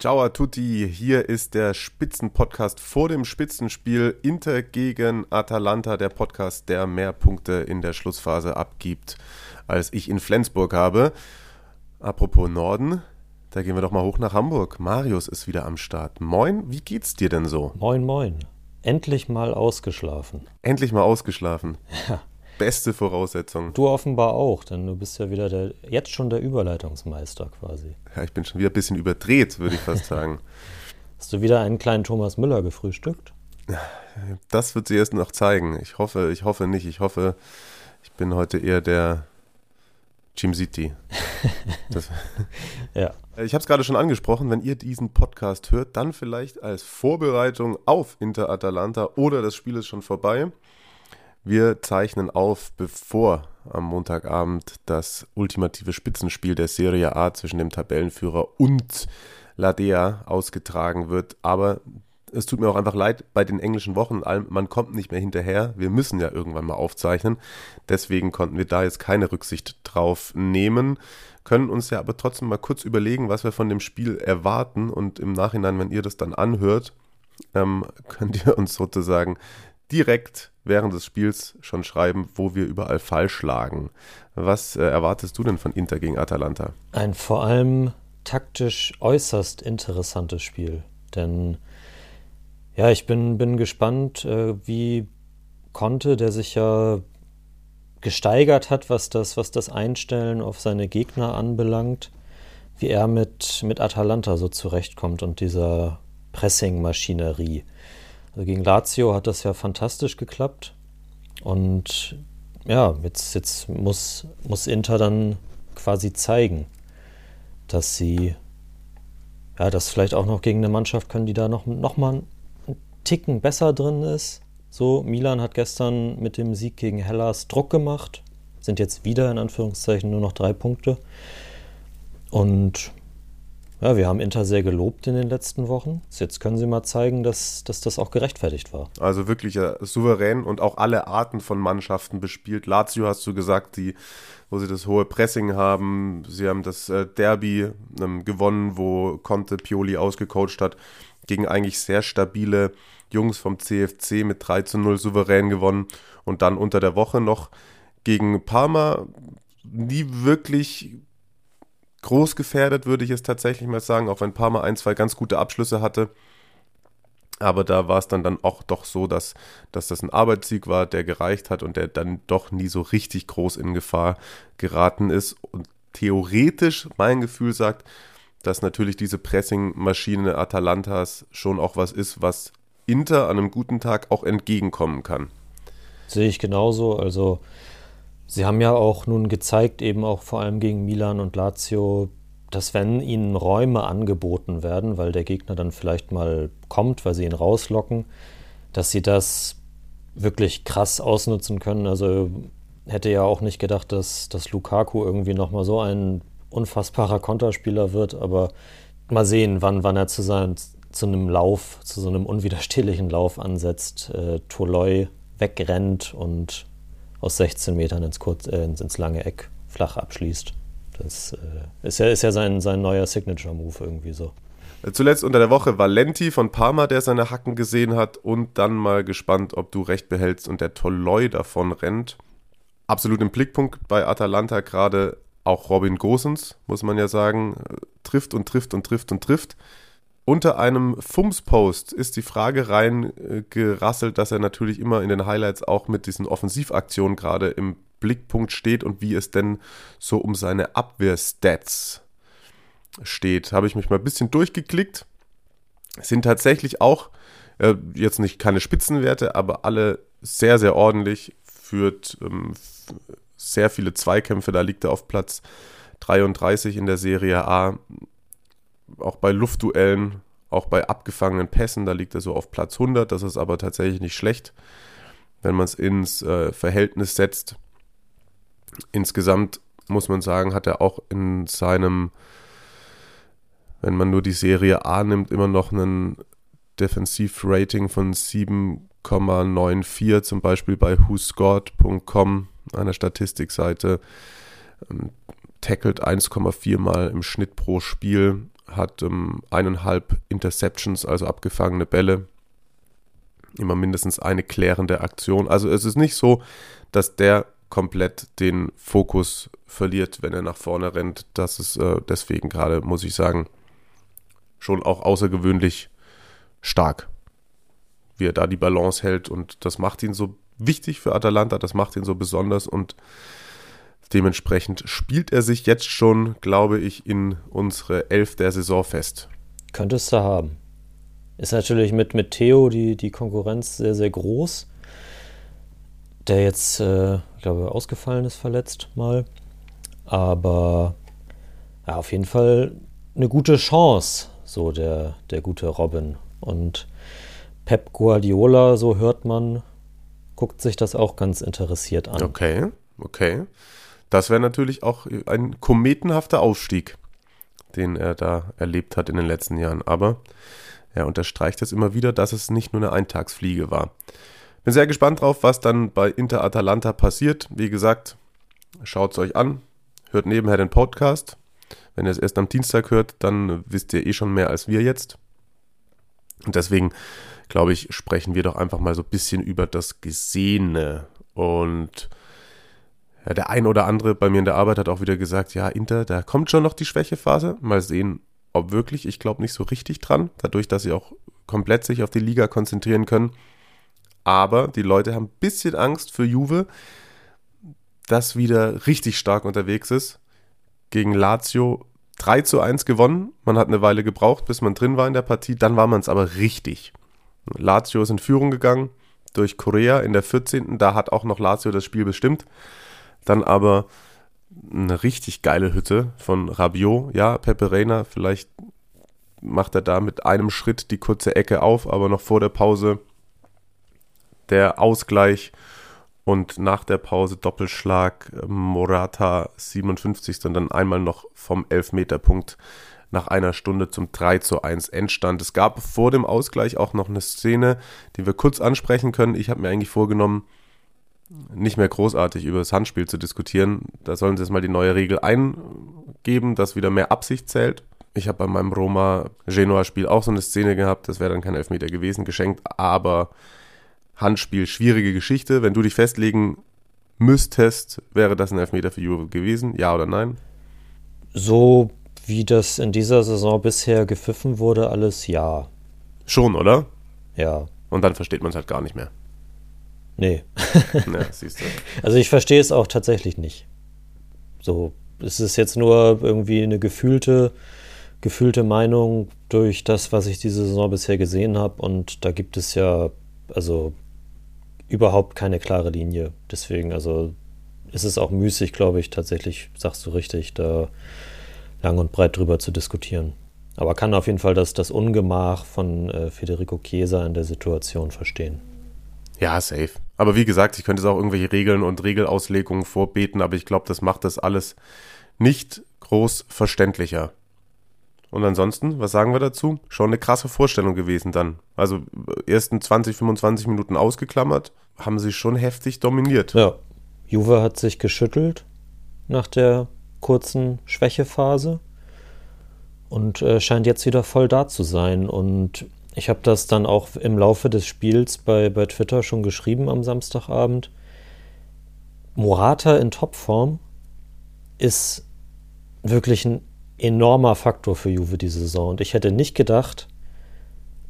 Ciao a tutti, hier ist der Spitzenpodcast vor dem Spitzenspiel Inter gegen Atalanta, der Podcast, der mehr Punkte in der Schlussphase abgibt, als ich in Flensburg habe. Apropos Norden, da gehen wir doch mal hoch nach Hamburg. Marius ist wieder am Start. Moin, wie geht's dir denn so? Moin, moin. Endlich mal ausgeschlafen. Endlich mal ausgeschlafen. Ja. Beste Voraussetzung. Du offenbar auch, denn du bist ja wieder der, jetzt schon der Überleitungsmeister quasi. Ja, ich bin schon wieder ein bisschen überdreht, würde ich fast sagen. Hast du wieder einen kleinen Thomas Müller gefrühstückt? Das wird sie erst noch zeigen. Ich hoffe, ich hoffe nicht. Ich hoffe, ich bin heute eher der Jim City. ja. Ich habe es gerade schon angesprochen, wenn ihr diesen Podcast hört, dann vielleicht als Vorbereitung auf Inter Atalanta oder das Spiel ist schon vorbei. Wir zeichnen auf, bevor am Montagabend das ultimative Spitzenspiel der Serie A zwischen dem Tabellenführer und Ladea ausgetragen wird. Aber es tut mir auch einfach leid bei den englischen Wochen. Man kommt nicht mehr hinterher. Wir müssen ja irgendwann mal aufzeichnen. Deswegen konnten wir da jetzt keine Rücksicht drauf nehmen. Können uns ja aber trotzdem mal kurz überlegen, was wir von dem Spiel erwarten. Und im Nachhinein, wenn ihr das dann anhört, ähm, könnt ihr uns sozusagen direkt während des Spiels schon schreiben, wo wir überall falsch lagen. Was äh, erwartest du denn von Inter gegen Atalanta? Ein vor allem taktisch äußerst interessantes Spiel. Denn ja, ich bin, bin gespannt, äh, wie Conte, der sich ja gesteigert hat, was das, was das Einstellen auf seine Gegner anbelangt, wie er mit, mit Atalanta so zurechtkommt und dieser Pressing-Maschinerie. Also gegen Lazio hat das ja fantastisch geklappt. Und ja, jetzt, jetzt muss, muss Inter dann quasi zeigen, dass sie, ja, dass vielleicht auch noch gegen eine Mannschaft können, die da noch, noch mal einen Ticken besser drin ist. So, Milan hat gestern mit dem Sieg gegen Hellas Druck gemacht, sind jetzt wieder in Anführungszeichen nur noch drei Punkte. Und ja, wir haben Inter sehr gelobt in den letzten Wochen. Jetzt können sie mal zeigen, dass, dass das auch gerechtfertigt war. Also wirklich äh, souverän und auch alle Arten von Mannschaften bespielt. Lazio hast du gesagt, die, wo sie das hohe Pressing haben. Sie haben das äh, Derby ähm, gewonnen, wo Conte Pioli ausgecoacht hat, gegen eigentlich sehr stabile Jungs vom CFC mit 3 zu 0 souverän gewonnen. Und dann unter der Woche noch gegen Parma nie wirklich groß gefährdet, würde ich es tatsächlich mal sagen, auch wenn Parma ein, zwei ganz gute Abschlüsse hatte. Aber da war es dann, dann auch doch so, dass, dass das ein Arbeitssieg war, der gereicht hat und der dann doch nie so richtig groß in Gefahr geraten ist. Und theoretisch, mein Gefühl sagt, dass natürlich diese Pressing-Maschine Atalantas schon auch was ist, was Inter an einem guten Tag auch entgegenkommen kann. Sehe ich genauso. Also Sie haben ja auch nun gezeigt, eben auch vor allem gegen Milan und Lazio, dass wenn ihnen Räume angeboten werden, weil der Gegner dann vielleicht mal kommt, weil sie ihn rauslocken, dass sie das wirklich krass ausnutzen können. Also hätte ja auch nicht gedacht, dass, dass Lukaku irgendwie nochmal so ein unfassbarer Konterspieler wird, aber mal sehen, wann, wann er zu, sein, zu einem Lauf, zu so einem unwiderstehlichen Lauf ansetzt, äh, Toloi wegrennt und aus 16 Metern ins, kurz, äh, ins lange Eck flach abschließt. Das äh, ist ja, ist ja sein, sein neuer Signature-Move irgendwie so. Zuletzt unter der Woche Valenti von Parma, der seine Hacken gesehen hat und dann mal gespannt, ob du recht behältst und der Toloi davon rennt. Absolut im Blickpunkt bei Atalanta gerade auch Robin Gosens, muss man ja sagen, trifft und trifft und trifft und trifft. Unter einem Fums-Post ist die Frage reingerasselt, dass er natürlich immer in den Highlights auch mit diesen Offensivaktionen gerade im Blickpunkt steht und wie es denn so um seine Abwehrstats steht. Habe ich mich mal ein bisschen durchgeklickt. Sind tatsächlich auch äh, jetzt nicht keine Spitzenwerte, aber alle sehr, sehr ordentlich. Führt ähm, sehr viele Zweikämpfe, da liegt er auf Platz 33 in der Serie A auch bei Luftduellen, auch bei abgefangenen Pässen, da liegt er so auf Platz 100. Das ist aber tatsächlich nicht schlecht, wenn man es ins äh, Verhältnis setzt. Insgesamt muss man sagen, hat er auch in seinem, wenn man nur die Serie A nimmt, immer noch einen Defensivrating von 7,94, zum Beispiel bei whoscored.com, einer Statistikseite. Ähm, tackelt 1,4 Mal im Schnitt pro Spiel, hat ähm, eineinhalb Interceptions, also abgefangene Bälle. Immer mindestens eine klärende Aktion. Also es ist nicht so, dass der komplett den Fokus verliert, wenn er nach vorne rennt. Das ist äh, deswegen gerade, muss ich sagen, schon auch außergewöhnlich stark, wie er da die Balance hält. Und das macht ihn so wichtig für Atalanta, das macht ihn so besonders und dementsprechend spielt er sich jetzt schon, glaube ich, in unsere Elf der Saison fest. Könntest du haben. Ist natürlich mit, mit Theo die, die Konkurrenz sehr, sehr groß. Der jetzt, äh, ich glaube, ausgefallen ist, verletzt mal. Aber ja, auf jeden Fall eine gute Chance, so der, der gute Robin. Und Pep Guardiola, so hört man, guckt sich das auch ganz interessiert an. Okay, okay. Das wäre natürlich auch ein kometenhafter Aufstieg, den er da erlebt hat in den letzten Jahren. Aber er unterstreicht es immer wieder, dass es nicht nur eine Eintagsfliege war. Bin sehr gespannt drauf, was dann bei Inter Atalanta passiert. Wie gesagt, schaut es euch an, hört nebenher den Podcast. Wenn ihr es erst am Dienstag hört, dann wisst ihr eh schon mehr als wir jetzt. Und deswegen, glaube ich, sprechen wir doch einfach mal so ein bisschen über das Gesehene. Und ja, der ein oder andere bei mir in der Arbeit hat auch wieder gesagt, ja, Inter, da kommt schon noch die Schwächephase. Mal sehen, ob wirklich. Ich glaube nicht so richtig dran, dadurch, dass sie auch komplett sich auf die Liga konzentrieren können. Aber die Leute haben ein bisschen Angst für Juve, das wieder richtig stark unterwegs ist. Gegen Lazio 3 zu 1 gewonnen. Man hat eine Weile gebraucht, bis man drin war in der Partie. Dann war man es aber richtig. Lazio ist in Führung gegangen durch Korea in der 14. Da hat auch noch Lazio das Spiel bestimmt. Dann aber eine richtig geile Hütte von Rabiot. Ja, Pepe Reina, vielleicht macht er da mit einem Schritt die kurze Ecke auf, aber noch vor der Pause der Ausgleich und nach der Pause Doppelschlag Morata 57. und dann einmal noch vom Elfmeterpunkt nach einer Stunde zum 3 zu 1 Endstand. Es gab vor dem Ausgleich auch noch eine Szene, die wir kurz ansprechen können. Ich habe mir eigentlich vorgenommen, nicht mehr großartig über das Handspiel zu diskutieren. Da sollen sie jetzt mal die neue Regel eingeben, dass wieder mehr Absicht zählt. Ich habe bei meinem Roma-Genoa-Spiel auch so eine Szene gehabt, das wäre dann kein Elfmeter gewesen, geschenkt, aber Handspiel, schwierige Geschichte. Wenn du dich festlegen müsstest, wäre das ein Elfmeter für Juve gewesen, ja oder nein? So wie das in dieser Saison bisher gepfiffen wurde, alles ja. Schon, oder? Ja. Und dann versteht man es halt gar nicht mehr. Nee. ja, siehst du. Also ich verstehe es auch tatsächlich nicht. So, es ist jetzt nur irgendwie eine gefühlte, gefühlte Meinung durch das, was ich diese Saison bisher gesehen habe. Und da gibt es ja, also überhaupt keine klare Linie. Deswegen, also ist es auch müßig, glaube ich, tatsächlich, sagst du richtig, da lang und breit drüber zu diskutieren. Aber kann auf jeden Fall das, das Ungemach von äh, Federico Chiesa in der Situation verstehen. Ja, safe. Aber wie gesagt, ich könnte es auch irgendwelche Regeln und Regelauslegungen vorbeten, aber ich glaube, das macht das alles nicht groß verständlicher. Und ansonsten, was sagen wir dazu? Schon eine krasse Vorstellung gewesen dann. Also ersten 20, 25 Minuten ausgeklammert, haben sie schon heftig dominiert. Ja, Juve hat sich geschüttelt nach der kurzen Schwächephase und äh, scheint jetzt wieder voll da zu sein. Und ich habe das dann auch im Laufe des Spiels bei, bei Twitter schon geschrieben am Samstagabend. Morata in Topform ist wirklich ein enormer Faktor für Juve diese Saison. Und ich hätte nicht gedacht,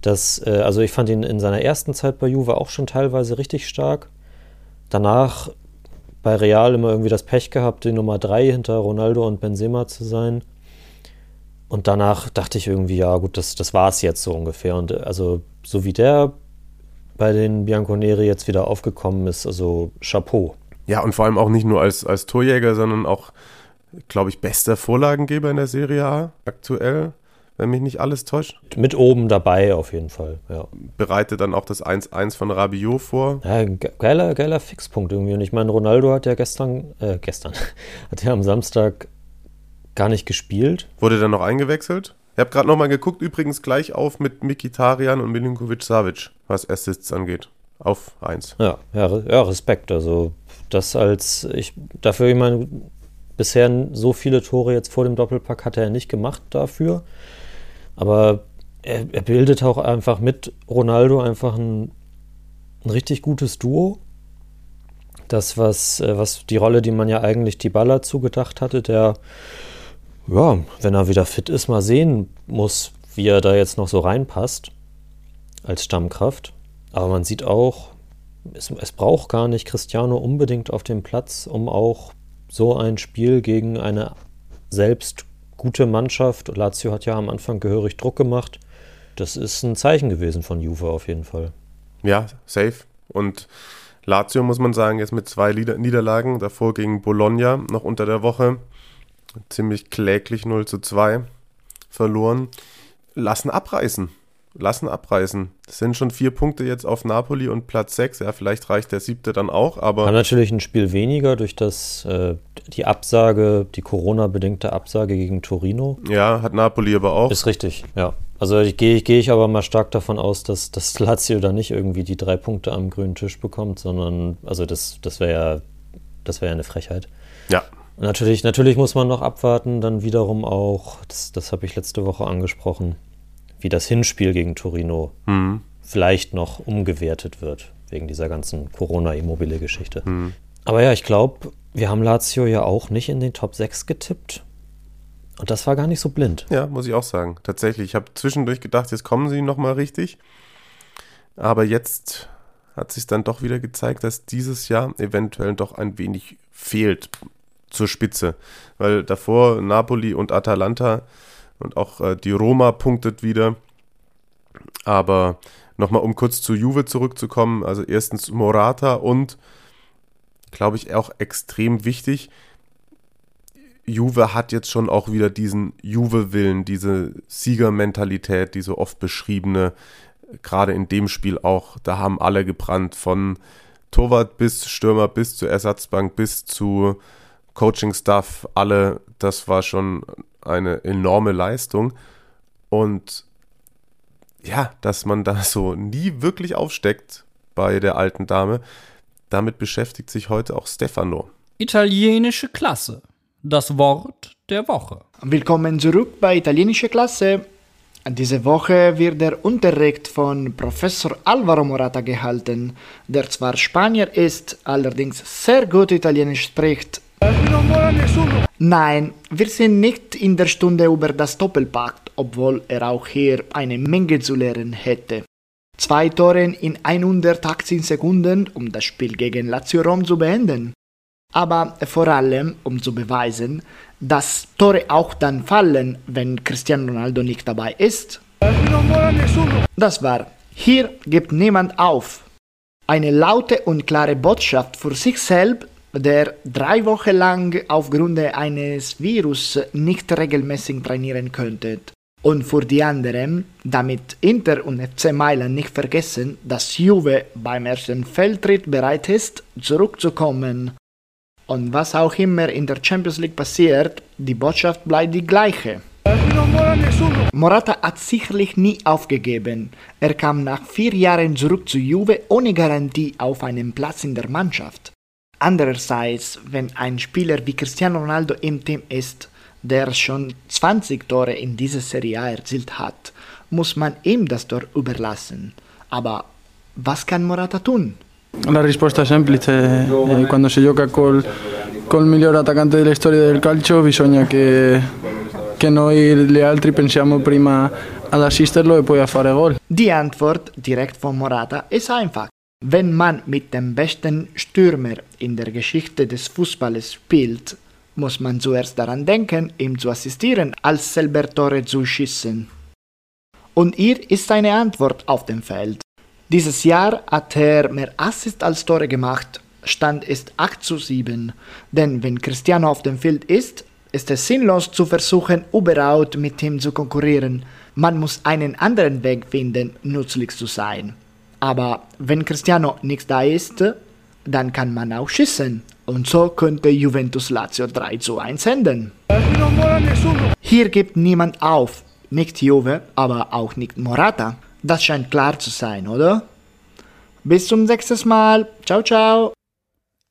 dass, äh, also ich fand ihn in seiner ersten Zeit bei Juve auch schon teilweise richtig stark. Danach bei Real immer irgendwie das Pech gehabt, die Nummer 3 hinter Ronaldo und Benzema zu sein. Und danach dachte ich irgendwie, ja gut, das, das war es jetzt so ungefähr. Und äh, also so wie der bei den Bianconeri jetzt wieder aufgekommen ist, also Chapeau. Ja, und vor allem auch nicht nur als, als Torjäger, sondern auch, glaube ich, bester Vorlagengeber in der Serie A aktuell. wenn mich nicht alles täuscht. Mit oben dabei auf jeden Fall, ja. Bereitet dann auch das 1-1 von Rabiot vor. Ja, geiler, geiler Fixpunkt irgendwie. Und ich meine, Ronaldo hat ja gestern, äh, gestern, hat ja am Samstag gar nicht gespielt. Wurde dann noch eingewechselt? Ich habe gerade nochmal geguckt, übrigens gleich auf mit Mikitarian und Milinkovic Savic, was Assists angeht. Auf 1. Ja, ja, ja, Respekt. Also das als ich dafür, ich meine, bisher so viele Tore jetzt vor dem Doppelpack hat er nicht gemacht dafür. Aber er, er bildet auch einfach mit Ronaldo einfach ein, ein richtig gutes Duo. Das, was, äh, was die Rolle, die man ja eigentlich die Baller zugedacht hatte, der, ja, wenn er wieder fit ist, mal sehen muss, wie er da jetzt noch so reinpasst als Stammkraft. Aber man sieht auch, es, es braucht gar nicht Cristiano unbedingt auf dem Platz, um auch so ein Spiel gegen eine selbst gute Mannschaft. Lazio hat ja am Anfang gehörig Druck gemacht. Das ist ein Zeichen gewesen von Juve auf jeden Fall. Ja, safe. Und Lazio muss man sagen, jetzt mit zwei Niederlagen, davor gegen Bologna noch unter der Woche, ziemlich kläglich 0 zu 2 verloren, lassen abreißen lassen abreißen. Das sind schon vier Punkte jetzt auf Napoli und Platz sechs. Ja, vielleicht reicht der siebte dann auch, aber. Haben natürlich ein Spiel weniger durch das, äh, die Absage, die Corona-bedingte Absage gegen Torino. Ja, hat Napoli aber auch. Ist richtig, ja. Also gehe geh ich aber mal stark davon aus, dass, dass Lazio da nicht irgendwie die drei Punkte am grünen Tisch bekommt, sondern, also das, das wäre ja, das wäre ja eine Frechheit. Ja. Natürlich, natürlich muss man noch abwarten, dann wiederum auch, das, das habe ich letzte Woche angesprochen, wie das Hinspiel gegen Torino mhm. vielleicht noch umgewertet wird, wegen dieser ganzen Corona-Immobile-Geschichte. Mhm. Aber ja, ich glaube, wir haben Lazio ja auch nicht in den Top 6 getippt. Und das war gar nicht so blind. Ja, muss ich auch sagen. Tatsächlich. Ich habe zwischendurch gedacht, jetzt kommen sie nochmal richtig. Aber jetzt hat sich dann doch wieder gezeigt, dass dieses Jahr eventuell doch ein wenig fehlt zur Spitze. Weil davor Napoli und Atalanta und auch äh, die Roma punktet wieder. Aber nochmal, um kurz zu Juve zurückzukommen. Also erstens Morata und, glaube ich, auch extrem wichtig. Juve hat jetzt schon auch wieder diesen Juve-Willen, diese Siegermentalität, die so oft beschriebene, gerade in dem Spiel auch. Da haben alle gebrannt, von Torwart bis Stürmer bis zur Ersatzbank bis zu Coaching-Staff, alle. Das war schon eine enorme Leistung. Und ja, dass man da so nie wirklich aufsteckt bei der alten Dame, damit beschäftigt sich heute auch Stefano. Italienische Klasse. Das Wort der Woche. Willkommen zurück bei Italienische Klasse. Diese Woche wird der Unterricht von Professor Alvaro Morata gehalten, der zwar Spanier ist, allerdings sehr gut Italienisch spricht Nein, wir sind nicht in der Stunde über das Doppelpakt, obwohl er auch hier eine Menge zu lernen hätte. Zwei Tore in 118 Sekunden, um das Spiel gegen Lazio Rom zu beenden. Aber vor allem, um zu beweisen, dass Tore auch dann fallen, wenn Cristiano Ronaldo nicht dabei ist. Das war, hier gibt niemand auf. Eine laute und klare Botschaft für sich selbst der drei Wochen lang aufgrund eines Virus nicht regelmäßig trainieren könnte. Und für die anderen, damit Inter und FC Mailand nicht vergessen, dass Juve beim ersten Feldtritt bereit ist, zurückzukommen. Und was auch immer in der Champions League passiert, die Botschaft bleibt die gleiche. Morata hat sicherlich nie aufgegeben. Er kam nach vier Jahren zurück zu Juve ohne Garantie auf einen Platz in der Mannschaft. Andererseits, wenn ein Spieler wie Cristiano Ronaldo im Team ist, der schon 20 Tore in dieser Serie A erzielt hat, muss man ihm das Tor überlassen. Aber was kann Morata tun? La risposta è semplice, eh, quando si gioca col, col miglior attaccante della storia del calcio bisogna che, che noi gli altri pensiamo prima ad assisterlo e poi a fare gol. Die Antwort direkt von Morata ist einfach. Wenn man mit dem besten Stürmer in der Geschichte des Fußballs spielt, muss man zuerst daran denken, ihm zu assistieren, als selber Tore zu schießen. Und hier ist seine Antwort auf dem Feld. Dieses Jahr hat er mehr Assist als Tore gemacht. Stand ist 8 zu 7. Denn wenn Cristiano auf dem Feld ist, ist es sinnlos zu versuchen, überhaupt mit ihm zu konkurrieren. Man muss einen anderen Weg finden, nützlich zu sein. Aber wenn Cristiano nicht da ist, dann kann man auch schießen. Und so könnte Juventus Lazio 3 zu 1 enden. Hier gibt niemand auf. Nicht Juve, aber auch nicht Morata. Das scheint klar zu sein, oder? Bis zum sechsten Mal. Ciao, ciao.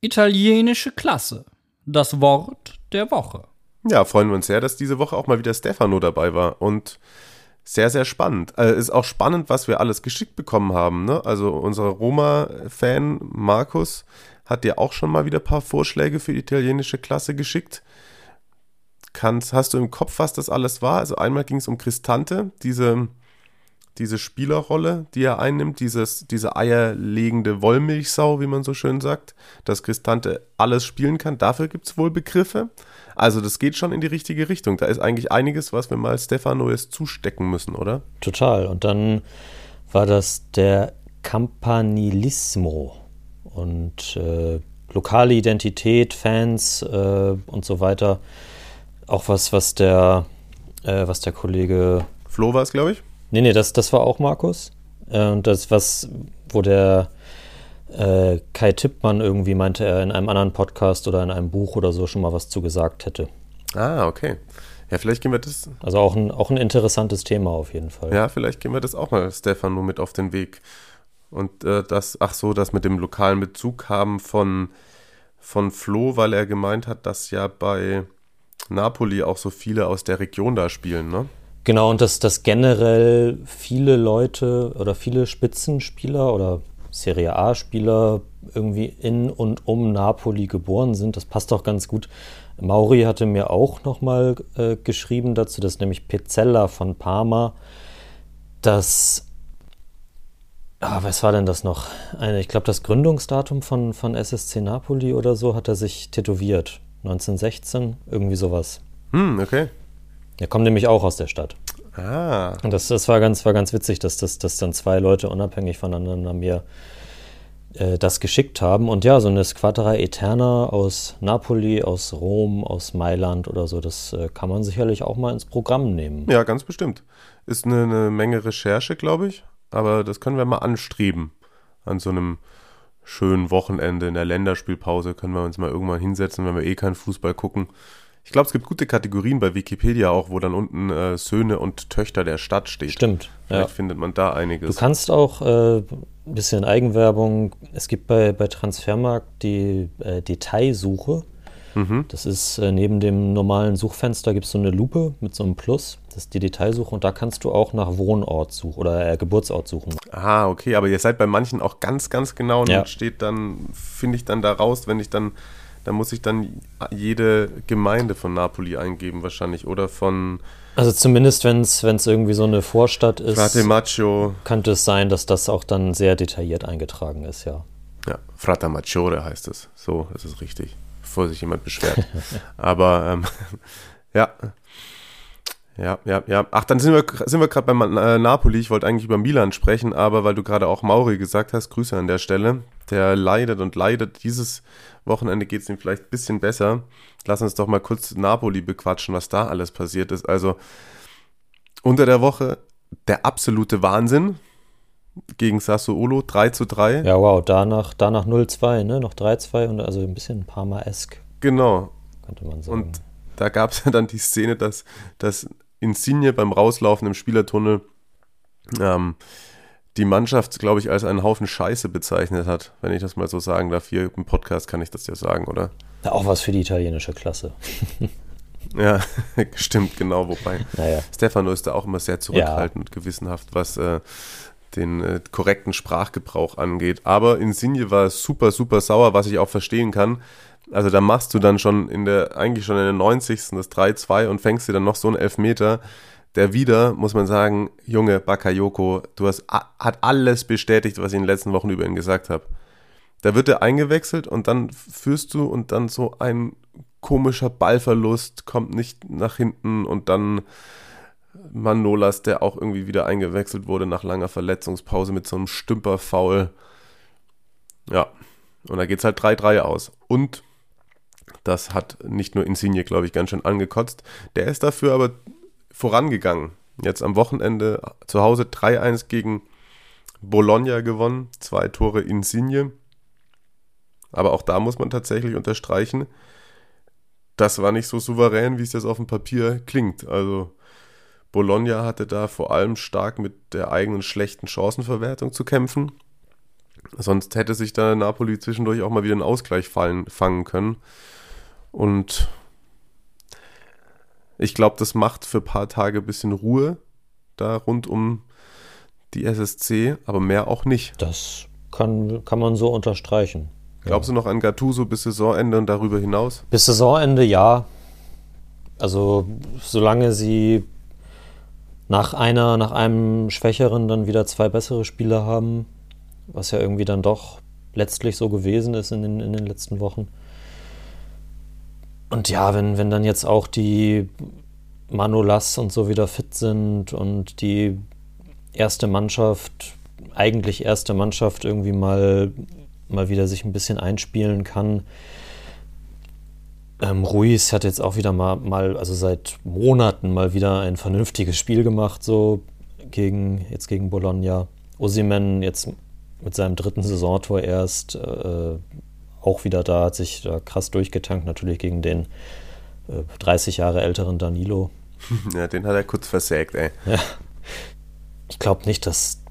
Italienische Klasse. Das Wort der Woche. Ja, freuen wir uns sehr, dass diese Woche auch mal wieder Stefano dabei war. Und sehr, sehr spannend. Äh, ist auch spannend, was wir alles geschickt bekommen haben. Ne? Also unser Roma-Fan Markus hat dir auch schon mal wieder ein paar Vorschläge für die italienische Klasse geschickt. Kannst, hast du im Kopf, was das alles war? Also einmal ging es um Cristante, diese, diese Spielerrolle, die er einnimmt, dieses, diese eierlegende Wollmilchsau, wie man so schön sagt, dass Cristante alles spielen kann. Dafür gibt es wohl Begriffe. Also das geht schon in die richtige Richtung. Da ist eigentlich einiges, was wir mal Stefano jetzt zustecken müssen, oder? Total. Und dann war das der Campanilismo und äh, lokale Identität, Fans äh, und so weiter. Auch was, was der, äh, was der Kollege Flo war es, glaube ich. Nee, nee, das, das war auch Markus. Äh, und das, was, wo der äh, Kai Tippmann irgendwie meinte, er in einem anderen Podcast oder in einem Buch oder so schon mal was zu gesagt hätte. Ah, okay. Ja, vielleicht gehen wir das. Also auch ein, auch ein interessantes Thema auf jeden Fall. Ja, vielleicht gehen wir das auch mal, Stefano, mit auf den Weg. Und äh, das, ach so, das mit dem lokalen Bezug haben von, von Flo, weil er gemeint hat, dass ja bei Napoli auch so viele aus der Region da spielen, ne? Genau, und dass, dass generell viele Leute oder viele Spitzenspieler oder Serie A-Spieler irgendwie in und um Napoli geboren sind. Das passt auch ganz gut. Mauri hatte mir auch nochmal äh, geschrieben dazu, dass nämlich Pizzella von Parma das. Ah, was war denn das noch? Eine, ich glaube, das Gründungsdatum von, von SSC Napoli oder so hat er sich tätowiert. 1916, irgendwie sowas. Hm, okay. Er kommt nämlich auch aus der Stadt. Ah. Und das, das war, ganz, war ganz witzig, dass, dass, dass dann zwei Leute unabhängig voneinander mir äh, das geschickt haben. Und ja, so eine Squadra Eterna aus Napoli, aus Rom, aus Mailand oder so, das äh, kann man sicherlich auch mal ins Programm nehmen. Ja, ganz bestimmt. Ist eine, eine Menge Recherche, glaube ich. Aber das können wir mal anstreben. An so einem schönen Wochenende in der Länderspielpause können wir uns mal irgendwann hinsetzen, wenn wir eh keinen Fußball gucken ich glaube, es gibt gute Kategorien bei Wikipedia auch, wo dann unten äh, Söhne und Töchter der Stadt steht. Stimmt. Vielleicht ja. findet man da einiges. Du kannst auch äh, ein bisschen Eigenwerbung. Es gibt bei, bei Transfermarkt die äh, Detailsuche. Mhm. Das ist äh, neben dem normalen Suchfenster gibt es so eine Lupe mit so einem Plus. Das ist die Detailsuche und da kannst du auch nach Wohnort suchen oder äh, Geburtsort suchen. Ah, okay, aber ihr seid bei manchen auch ganz, ganz genau und ja. steht dann, finde ich dann da raus, wenn ich dann da muss ich dann jede Gemeinde von Napoli eingeben, wahrscheinlich. Oder von. Also zumindest, wenn es irgendwie so eine Vorstadt ist, Fratemaccio. könnte es sein, dass das auch dann sehr detailliert eingetragen ist, ja. Ja, Fratamaggiore heißt es. So, das ist richtig. Bevor sich jemand beschwert. Aber ähm, ja. Ja, ja, ja. Ach, dann sind wir, sind wir gerade beim äh, Napoli. Ich wollte eigentlich über Milan sprechen, aber weil du gerade auch Mauri gesagt hast, Grüße an der Stelle. Der leidet und leidet dieses Wochenende geht es ihm vielleicht ein bisschen besser. Lass uns doch mal kurz Napoli bequatschen, was da alles passiert ist. Also unter der Woche der absolute Wahnsinn gegen Sassuolo 3 zu 3. Ja, wow, danach, danach 0-2, ne? Noch 3-2 und also ein bisschen Parma-esk. Genau. Könnte man sagen. Und da gab es ja dann die Szene, dass, dass Insigne beim Rauslaufen im Spielertunnel ähm, die Mannschaft, glaube ich, als einen Haufen Scheiße bezeichnet hat, wenn ich das mal so sagen darf. Hier im Podcast kann ich das ja sagen, oder? Ja, auch was für die italienische Klasse. ja, stimmt, genau. Wobei naja. Stefano ist da auch immer sehr zurückhaltend und gewissenhaft, was äh, den äh, korrekten Sprachgebrauch angeht. Aber Insigne war super, super sauer, was ich auch verstehen kann. Also da machst du dann schon in der, eigentlich schon in der 90. das 3-2 und fängst dir dann noch so einen Elfmeter der wieder, muss man sagen, Junge Bakayoko, du hast hat alles bestätigt, was ich in den letzten Wochen über ihn gesagt habe. Da wird er eingewechselt und dann führst du und dann so ein komischer Ballverlust kommt nicht nach hinten und dann Manolas, der auch irgendwie wieder eingewechselt wurde nach langer Verletzungspause mit so einem Stümperfaul. Ja, und da geht es halt 3-3 aus. Und Das hat nicht nur Insigne, glaube ich, ganz schön angekotzt. Der ist dafür aber vorangegangen. Jetzt am Wochenende zu Hause 3-1 gegen Bologna gewonnen. Zwei Tore Insigne. Aber auch da muss man tatsächlich unterstreichen, das war nicht so souverän, wie es das auf dem Papier klingt. Also Bologna hatte da vor allem stark mit der eigenen schlechten Chancenverwertung zu kämpfen. Sonst hätte sich da Napoli zwischendurch auch mal wieder einen Ausgleich fallen, fangen können. Und ich glaube, das macht für ein paar Tage ein bisschen Ruhe da rund um die SSC, aber mehr auch nicht. Das kann, kann man so unterstreichen. Glaubst du noch an Gattuso bis Saisonende und darüber hinaus? Bis Saisonende ja. Also solange sie nach einer, nach einem Schwächeren dann wieder zwei bessere Spieler haben, was ja irgendwie dann doch letztlich so gewesen ist in den, in den letzten Wochen. Und ja, wenn, wenn dann jetzt auch die Manolas und so wieder fit sind und die erste Mannschaft, eigentlich erste Mannschaft irgendwie mal mal wieder sich ein bisschen einspielen kann. Ähm, Ruiz hat jetzt auch wieder mal, mal, also seit Monaten mal wieder ein vernünftiges Spiel gemacht, so gegen, jetzt gegen Bologna. Osimen jetzt mit seinem dritten Saisontor erst äh, auch wieder da, hat sich da krass durchgetankt, natürlich gegen den äh, 30 Jahre älteren Danilo. Ja, den hat er kurz versägt, ey. Ja. Ich glaube nicht, dass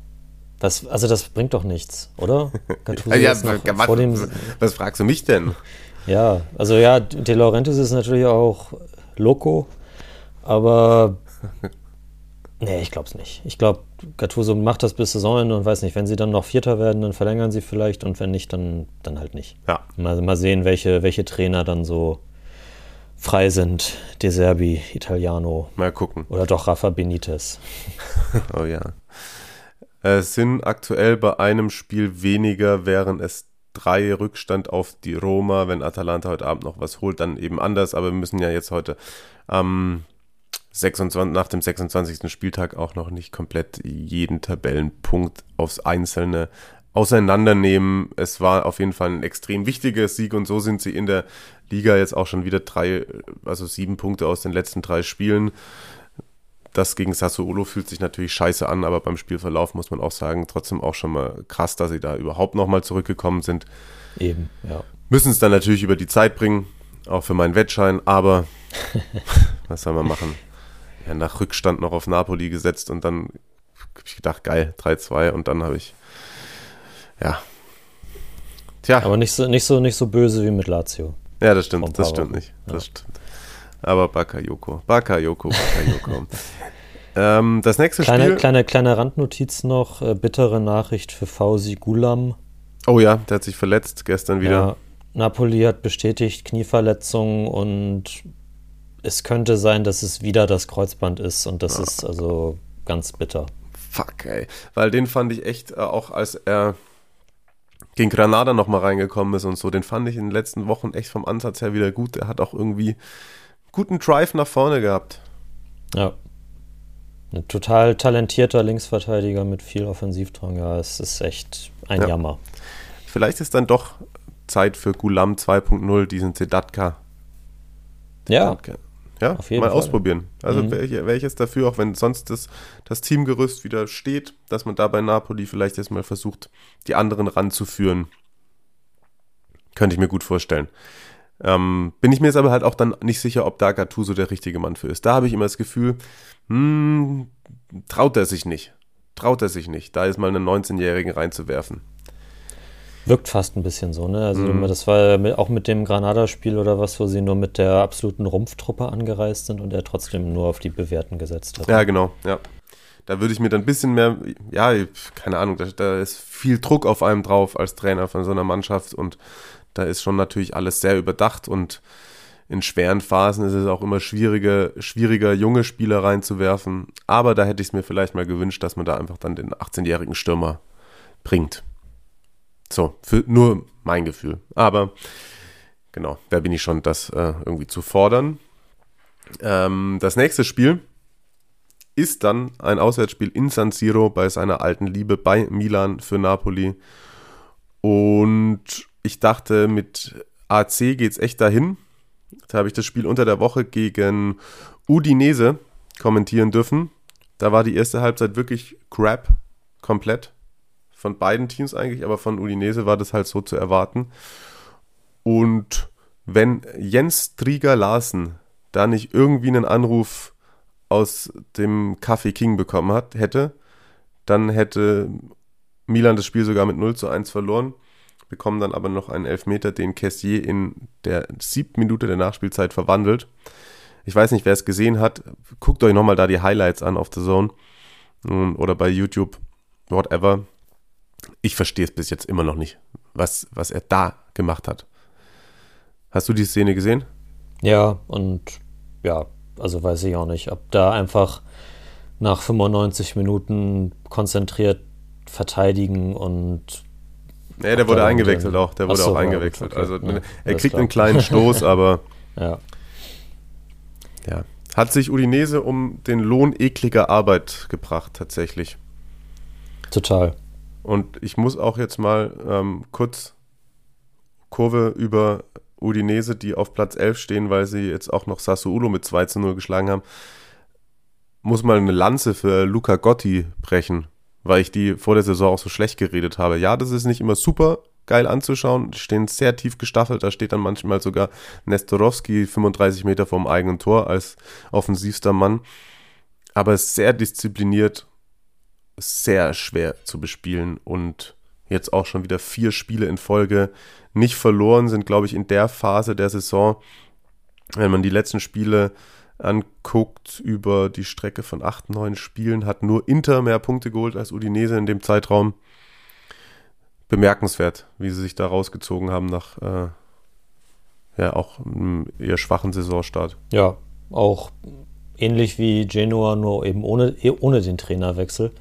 das, also das bringt doch nichts, oder? ja, ja, was, dem, was fragst du mich denn? Ja, also ja, De Laurentiis ist natürlich auch Loco, aber nee, ich glaube es nicht. Ich glaube, Gattuso macht das bis Saisonende und weiß nicht, wenn sie dann noch Vierter werden, dann verlängern sie vielleicht und wenn nicht, dann, dann halt nicht. Ja. Mal, mal sehen, welche, welche Trainer dann so frei sind. De Serbi, Italiano. Mal gucken. Oder doch Rafa Benitez. oh ja. Es sind aktuell bei einem Spiel weniger, wären es drei Rückstand auf die Roma. Wenn Atalanta heute Abend noch was holt, dann eben anders. Aber wir müssen ja jetzt heute am 26, nach dem 26. Spieltag auch noch nicht komplett jeden Tabellenpunkt aufs Einzelne auseinandernehmen. Es war auf jeden Fall ein extrem wichtiger Sieg und so sind sie in der Liga jetzt auch schon wieder drei, also sieben Punkte aus den letzten drei Spielen das gegen Sassuolo fühlt sich natürlich scheiße an, aber beim Spielverlauf muss man auch sagen, trotzdem auch schon mal krass, dass sie da überhaupt nochmal zurückgekommen sind. Eben, ja. Müssen es dann natürlich über die Zeit bringen, auch für meinen Wettschein, aber was soll man machen? Ja, nach Rückstand noch auf Napoli gesetzt und dann habe ich gedacht, geil, 3-2 und dann habe ich, ja. Tja. Aber nicht so, nicht, so, nicht so böse wie mit Lazio. Ja, das stimmt, das stimmt nicht. Das ja. stimmt. Aber Bakayoko, Bakayoko, Bakayoko. ähm, das nächste kleine, Spiel. Kleine, kleine Randnotiz noch: äh, bittere Nachricht für Fausi Gulam. Oh ja, der hat sich verletzt gestern wieder. Ja, Napoli hat bestätigt Knieverletzung und es könnte sein, dass es wieder das Kreuzband ist und das ja. ist also ganz bitter. Fuck, ey. Weil den fand ich echt, äh, auch als er gegen Granada nochmal reingekommen ist und so, den fand ich in den letzten Wochen echt vom Ansatz her wieder gut. Er hat auch irgendwie guten Drive nach vorne gehabt. Ja. Ein total talentierter Linksverteidiger mit viel Offensivdrang. Ja, es ist echt ein ja. Jammer. Vielleicht ist dann doch Zeit für Gulam 2.0, diesen Sedatka. Ja. Ja, mal Fall. ausprobieren. Also mhm. wäre wär ich jetzt dafür, auch wenn sonst das, das Teamgerüst wieder steht, dass man da bei Napoli vielleicht jetzt mal versucht, die anderen ranzuführen. Könnte ich mir gut vorstellen. Ähm, bin ich mir jetzt aber halt auch dann nicht sicher, ob da Gattuso der richtige Mann für ist. Da habe ich immer das Gefühl, hm, traut er sich nicht. Traut er sich nicht, da jetzt mal einen 19-Jährigen reinzuwerfen. Wirkt fast ein bisschen so, ne? Also mm. das war auch mit dem Granada-Spiel oder was, wo sie nur mit der absoluten Rumpftruppe angereist sind und er trotzdem nur auf die Bewährten gesetzt hat. Ja, genau, ja. Da würde ich mir dann ein bisschen mehr, ja, keine Ahnung, da, da ist viel Druck auf einem drauf als Trainer von so einer Mannschaft und da ist schon natürlich alles sehr überdacht und in schweren Phasen ist es auch immer schwieriger, schwieriger junge Spieler reinzuwerfen. Aber da hätte ich es mir vielleicht mal gewünscht, dass man da einfach dann den 18-jährigen Stürmer bringt. So, für, nur mein Gefühl. Aber genau, da bin ich schon, das äh, irgendwie zu fordern. Ähm, das nächste Spiel ist dann ein Auswärtsspiel in San Siro bei seiner alten Liebe bei Milan für Napoli. Und ich dachte, mit AC geht es echt dahin. Da habe ich das Spiel unter der Woche gegen Udinese kommentieren dürfen. Da war die erste Halbzeit wirklich crap, komplett. Von beiden Teams eigentlich, aber von Udinese war das halt so zu erwarten. Und wenn Jens Trieger Larsen da nicht irgendwie einen Anruf aus dem Café King bekommen hat, hätte, dann hätte Milan das Spiel sogar mit 0 zu 1 verloren, bekommen dann aber noch einen Elfmeter, den Kessier in der siebten Minute der Nachspielzeit verwandelt. Ich weiß nicht, wer es gesehen hat. Guckt euch nochmal da die Highlights an auf The Zone oder bei YouTube, whatever. Ich verstehe es bis jetzt immer noch nicht, was, was er da gemacht hat. Hast du die Szene gesehen? Ja, und ja, also weiß ich auch nicht, ob da einfach nach 95 Minuten konzentriert verteidigen und. Nee, der wurde eingewechselt auch. Der wurde so, auch eingewechselt. Okay. Also ja, er kriegt einen kleinen Stoß, aber. ja. Ja. Hat sich Udinese um den Lohn ekliger Arbeit gebracht, tatsächlich. Total. Und ich muss auch jetzt mal ähm, kurz Kurve über Udinese, die auf Platz 11 stehen, weil sie jetzt auch noch Sassuolo mit 2 zu 0 geschlagen haben, muss mal eine Lanze für Luca Gotti brechen, weil ich die vor der Saison auch so schlecht geredet habe. Ja, das ist nicht immer super geil anzuschauen, die stehen sehr tief gestaffelt, da steht dann manchmal sogar Nestorowski 35 Meter vom eigenen Tor als offensivster Mann, aber sehr diszipliniert, sehr schwer zu bespielen und jetzt auch schon wieder vier Spiele in Folge nicht verloren, sind, glaube ich, in der Phase der Saison, wenn man die letzten Spiele anguckt, über die Strecke von acht, neun Spielen, hat nur Inter mehr Punkte geholt als Udinese in dem Zeitraum. Bemerkenswert, wie sie sich da rausgezogen haben nach äh, ja auch einem eher schwachen Saisonstart. Ja, auch ähnlich wie Genoa, nur eben ohne, ohne den Trainerwechsel.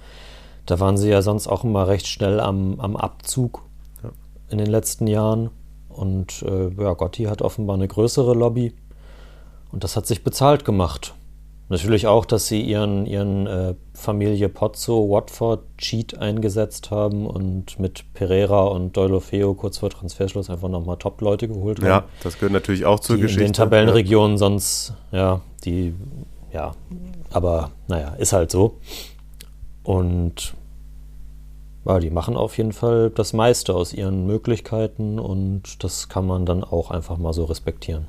Da waren sie ja sonst auch immer recht schnell am, am Abzug ja. in den letzten Jahren. Und äh, ja, Gotti hat offenbar eine größere Lobby. Und das hat sich bezahlt gemacht. Natürlich auch, dass sie ihren, ihren äh, Familie Pozzo Watford Cheat eingesetzt haben und mit Pereira und Deulofeo kurz vor Transferschluss einfach nochmal Top-Leute geholt haben. Ja, das gehört natürlich auch zur die Geschichte. In den Tabellenregionen ja. sonst, ja, die, ja, aber naja, ist halt so. Und ja, die machen auf jeden Fall das meiste aus ihren Möglichkeiten und das kann man dann auch einfach mal so respektieren.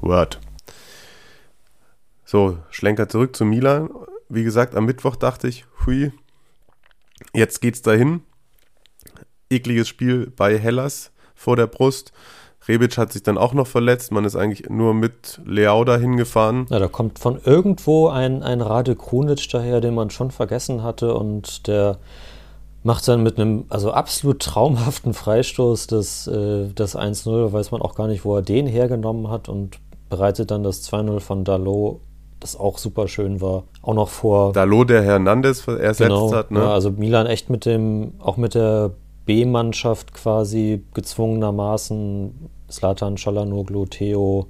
Word. So, Schlenker zurück zu Milan. Wie gesagt, am Mittwoch dachte ich, hui, jetzt geht's dahin. Ekliges Spiel bei Hellas vor der Brust. Rebic hat sich dann auch noch verletzt. Man ist eigentlich nur mit Leao dahin gefahren. Ja, da kommt von irgendwo ein, ein Rade Krunic daher, den man schon vergessen hatte und der macht dann mit einem also absolut traumhaften Freistoß das, äh, das 1-0, weiß man auch gar nicht, wo er den hergenommen hat und bereitet dann das 2-0 von Dalot, das auch super schön war, auch noch vor. Dalot, der Hernandez ersetzt genau, hat, ne? Ja, also Milan echt mit dem, auch mit der B-Mannschaft quasi gezwungenermaßen, Slatan, Chalanoglu, Theo,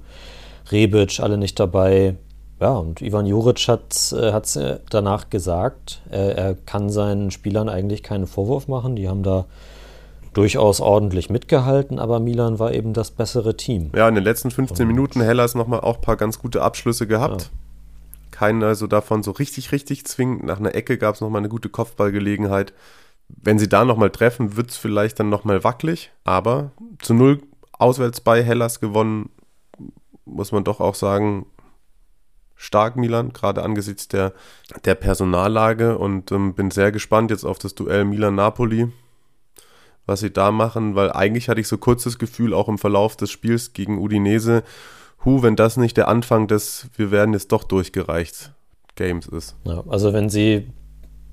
Rebic, alle nicht dabei. Ja, und Ivan Juric hat es äh, danach gesagt, er, er, kann seinen Spielern eigentlich keinen Vorwurf machen. Die haben da durchaus ordentlich mitgehalten, aber Milan war eben das bessere Team. Ja, in den letzten 15 und Minuten Hellas nochmal auch ein paar ganz gute Abschlüsse gehabt. Ja. Keinen also davon so richtig, richtig zwingend. Nach einer Ecke gab es nochmal eine gute Kopfballgelegenheit. Wenn sie da nochmal treffen, wird es vielleicht dann nochmal wackelig. Aber zu null auswärts bei Hellas gewonnen, muss man doch auch sagen, stark, Milan, gerade angesichts der, der Personallage und ähm, bin sehr gespannt jetzt auf das Duell Milan-Napoli, was sie da machen, weil eigentlich hatte ich so kurz das Gefühl, auch im Verlauf des Spiels gegen Udinese, hu, wenn das nicht der Anfang des Wir werden jetzt doch durchgereicht Games ist. Ja, also wenn sie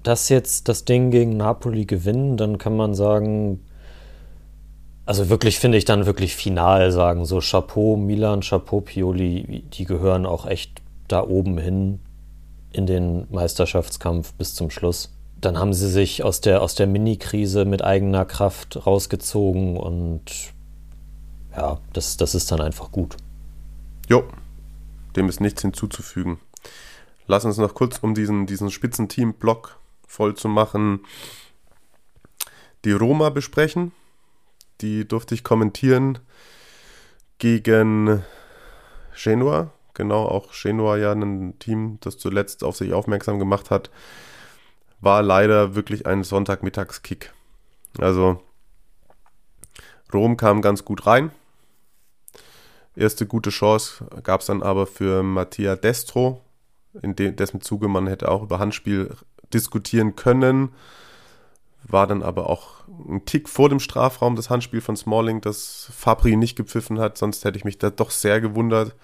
das jetzt, das Ding gegen Napoli gewinnen, dann kann man sagen, also wirklich finde ich dann wirklich final sagen, so Chapeau Milan, Chapeau Pioli, die gehören auch echt da oben hin in den Meisterschaftskampf bis zum Schluss. Dann haben sie sich aus der, aus der Mini-Krise mit eigener Kraft rausgezogen und ja, das, das ist dann einfach gut. Jo, dem ist nichts hinzuzufügen. Lass uns noch kurz, um diesen, diesen Spitzenteam-Block voll zu machen, die Roma besprechen. Die durfte ich kommentieren gegen Genua. Genau, auch Genua ja ein Team, das zuletzt auf sich aufmerksam gemacht hat, war leider wirklich ein Sonntagmittagskick. Also Rom kam ganz gut rein. Erste gute Chance gab es dann aber für Mattia Destro, in dessen Zuge man hätte auch über Handspiel diskutieren können. War dann aber auch ein Tick vor dem Strafraum das Handspiel von Smalling, das Fabri nicht gepfiffen hat. Sonst hätte ich mich da doch sehr gewundert,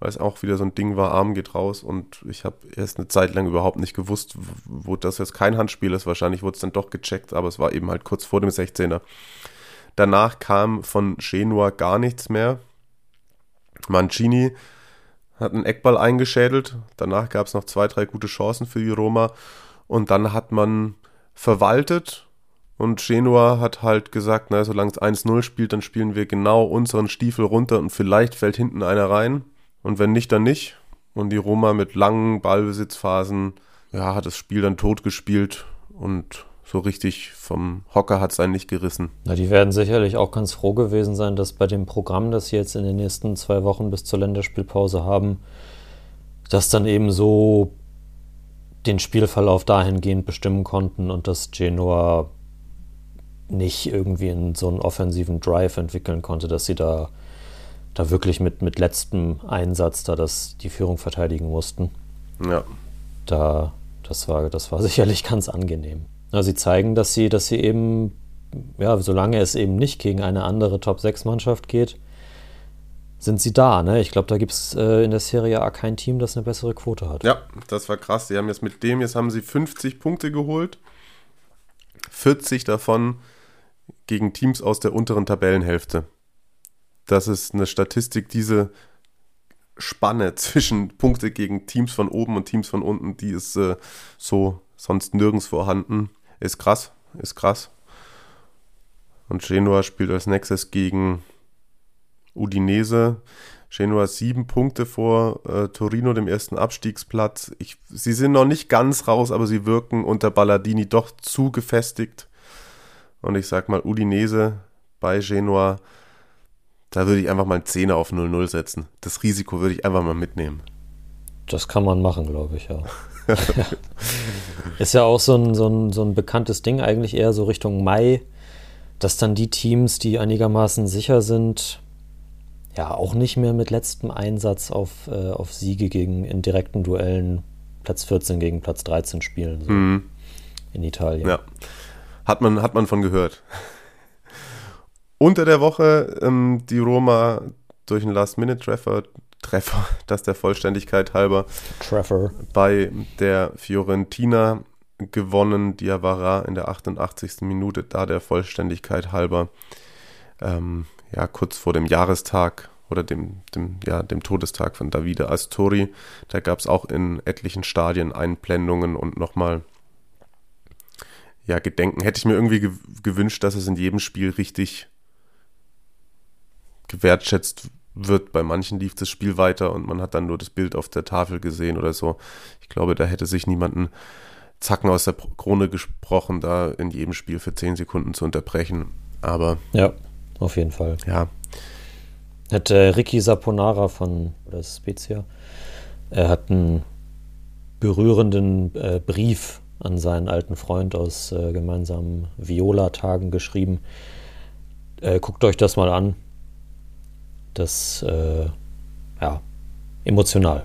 weil es auch wieder so ein Ding war, Arm geht raus. Und ich habe erst eine Zeit lang überhaupt nicht gewusst, wo das jetzt kein Handspiel ist. Wahrscheinlich wurde es dann doch gecheckt, aber es war eben halt kurz vor dem 16er. Danach kam von Genua gar nichts mehr. Mancini hat einen Eckball eingeschädelt. Danach gab es noch zwei, drei gute Chancen für die Roma. Und dann hat man verwaltet und Genua hat halt gesagt, na, solange es 1-0 spielt, dann spielen wir genau unseren Stiefel runter und vielleicht fällt hinten einer rein. Und wenn nicht, dann nicht. Und die Roma mit langen Ballbesitzphasen, ja, hat das Spiel dann tot gespielt und so richtig vom Hocker hat es einen nicht gerissen. Na, die werden sicherlich auch ganz froh gewesen sein, dass bei dem Programm, das sie jetzt in den nächsten zwei Wochen bis zur Länderspielpause haben, das dann eben so den Spielverlauf dahingehend bestimmen konnten und dass Genoa nicht irgendwie in so einen offensiven Drive entwickeln konnte, dass sie da, da wirklich mit, mit letztem Einsatz da das, die Führung verteidigen mussten. Ja. Da, das war, das war sicherlich ganz angenehm. Ja, sie zeigen, dass sie, dass sie eben, ja, solange es eben nicht gegen eine andere Top-6-Mannschaft geht, sind sie da. Ne? Ich glaube, da gibt es äh, in der Serie A kein Team, das eine bessere Quote hat. Ja, das war krass. Sie haben jetzt mit dem, jetzt haben sie 50 Punkte geholt. 40 davon gegen Teams aus der unteren Tabellenhälfte. Das ist eine Statistik, diese Spanne zwischen Punkte gegen Teams von oben und Teams von unten, die ist äh, so sonst nirgends vorhanden. Ist krass, ist krass. Und Genua spielt als nächstes gegen Udinese. Genua sieben Punkte vor äh, Torino, dem ersten Abstiegsplatz. Ich, sie sind noch nicht ganz raus, aber sie wirken unter Balladini doch zu gefestigt. Und ich sag mal, Udinese bei Genua, da würde ich einfach mal einen Zehner auf 0-0 setzen. Das Risiko würde ich einfach mal mitnehmen. Das kann man machen, glaube ich, ja. Ist ja auch so ein, so, ein, so ein bekanntes Ding, eigentlich eher so Richtung Mai, dass dann die Teams, die einigermaßen sicher sind, ja auch nicht mehr mit letztem Einsatz auf, äh, auf Siege gegen in direkten Duellen Platz 14 gegen Platz 13 spielen. So mhm. In Italien. Ja. Hat man, hat man von gehört. Unter der Woche ähm, die Roma durch einen Last-Minute-Treffer Treffer, das der Vollständigkeit halber. Treffer. Bei der Fiorentina gewonnen, Diawara in der 88. Minute, da der Vollständigkeit halber. Ähm, ja, kurz vor dem Jahrestag oder dem, dem, ja, dem Todestag von Davide Astori. Da gab es auch in etlichen Stadien Einblendungen und nochmal ja, Gedenken. Hätte ich mir irgendwie ge gewünscht, dass es in jedem Spiel richtig gewertschätzt wird. Bei manchen lief das Spiel weiter und man hat dann nur das Bild auf der Tafel gesehen oder so. Ich glaube, da hätte sich niemanden Zacken aus der Krone gesprochen, da in jedem Spiel für 10 Sekunden zu unterbrechen. Aber. Ja, auf jeden Fall. Ja. Hat äh, Ricky Saponara von oder Spezia, er hat einen berührenden äh, Brief an seinen alten Freund aus äh, gemeinsamen Viola-Tagen geschrieben. Äh, guckt euch das mal an das, äh, ja, emotional.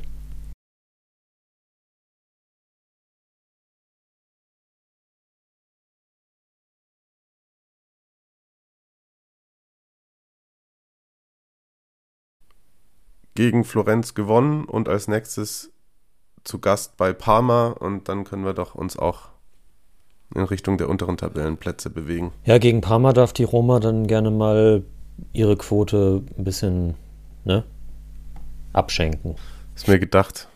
Gegen Florenz gewonnen und als nächstes zu Gast bei Parma und dann können wir doch uns auch in Richtung der unteren Tabellenplätze bewegen. Ja, gegen Parma darf die Roma dann gerne mal ihre Quote ein bisschen ne, abschenken. Ist mir gedacht.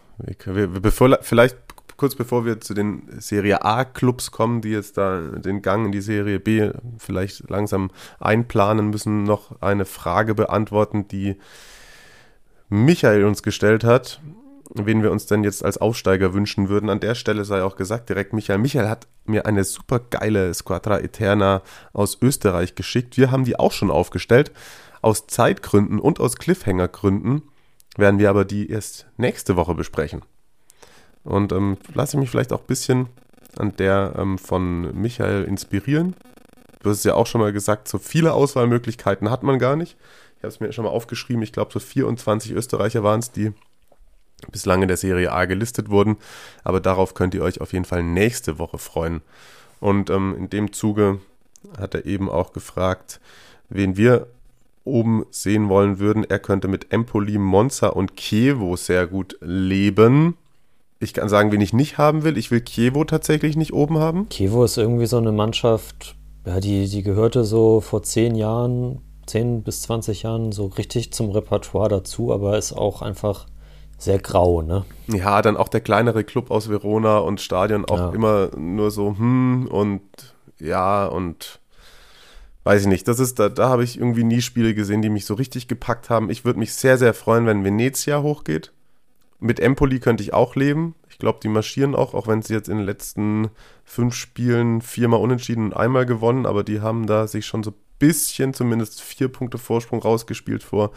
Bevor, vielleicht kurz bevor wir zu den Serie A-Clubs kommen, die jetzt da den Gang in die Serie B vielleicht langsam einplanen müssen, noch eine Frage beantworten, die Michael uns gestellt hat, wen wir uns denn jetzt als Aufsteiger wünschen würden. An der Stelle sei auch gesagt, direkt Michael. Michael hat mir eine super geile Squadra Eterna aus Österreich geschickt. Wir haben die auch schon aufgestellt. Aus Zeitgründen und aus Cliffhanger-Gründen werden wir aber die erst nächste Woche besprechen. Und ähm, lasse ich mich vielleicht auch ein bisschen an der ähm, von Michael inspirieren. Du hast es ja auch schon mal gesagt, so viele Auswahlmöglichkeiten hat man gar nicht. Ich habe es mir schon mal aufgeschrieben, ich glaube so 24 Österreicher waren es, die bislang in der Serie A gelistet wurden. Aber darauf könnt ihr euch auf jeden Fall nächste Woche freuen. Und ähm, in dem Zuge hat er eben auch gefragt, wen wir oben sehen wollen würden. Er könnte mit Empoli, Monza und Chievo sehr gut leben. Ich kann sagen, wen ich nicht haben will. Ich will Chievo tatsächlich nicht oben haben. Chievo ist irgendwie so eine Mannschaft, ja, die, die gehörte so vor zehn Jahren, zehn bis 20 Jahren so richtig zum Repertoire dazu, aber ist auch einfach sehr grau, ne? Ja, dann auch der kleinere Club aus Verona und Stadion auch ja. immer nur so, hm, und ja, und weiß ich nicht. Das ist, da, da habe ich irgendwie nie Spiele gesehen, die mich so richtig gepackt haben. Ich würde mich sehr, sehr freuen, wenn Venezia hochgeht. Mit Empoli könnte ich auch leben. Ich glaube, die marschieren auch, auch wenn sie jetzt in den letzten fünf Spielen viermal unentschieden und einmal gewonnen, aber die haben da sich schon so ein bisschen, zumindest vier Punkte Vorsprung rausgespielt vor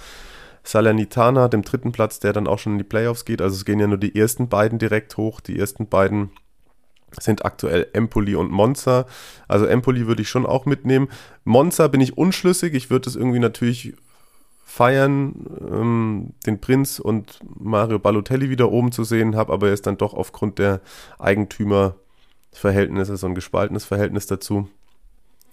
Salernitana, dem dritten Platz, der dann auch schon in die Playoffs geht. Also es gehen ja nur die ersten beiden direkt hoch. Die ersten beiden sind aktuell Empoli und Monza. Also Empoli würde ich schon auch mitnehmen. Monza bin ich unschlüssig. Ich würde es irgendwie natürlich feiern, ähm, den Prinz und Mario Balotelli wieder oben zu sehen, habe aber jetzt dann doch aufgrund der Eigentümerverhältnisse so ein gespaltenes Verhältnis dazu.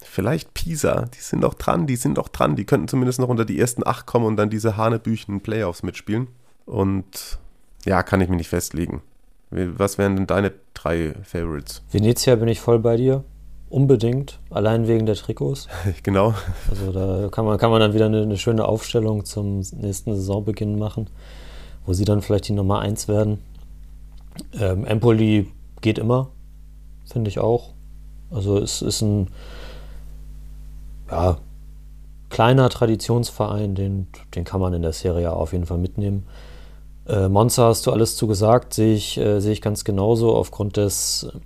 Vielleicht Pisa, die sind doch dran, die sind doch dran. Die könnten zumindest noch unter die ersten acht kommen und dann diese Hanebüchen Playoffs mitspielen. Und ja, kann ich mir nicht festlegen. Was wären denn deine drei Favorites? Venezia bin ich voll bei dir. Unbedingt. Allein wegen der Trikots. genau. Also da kann man, kann man dann wieder eine, eine, schöne Aufstellung zum nächsten Saisonbeginn machen, wo sie dann vielleicht die Nummer 1 werden. Ähm, Empoli geht immer, finde ich auch. Also es ist ein ja, kleiner Traditionsverein, den, den kann man in der Serie auf jeden Fall mitnehmen. Äh, Monza hast du alles zugesagt, sehe ich, äh, sehe ich ganz genauso aufgrund des äh,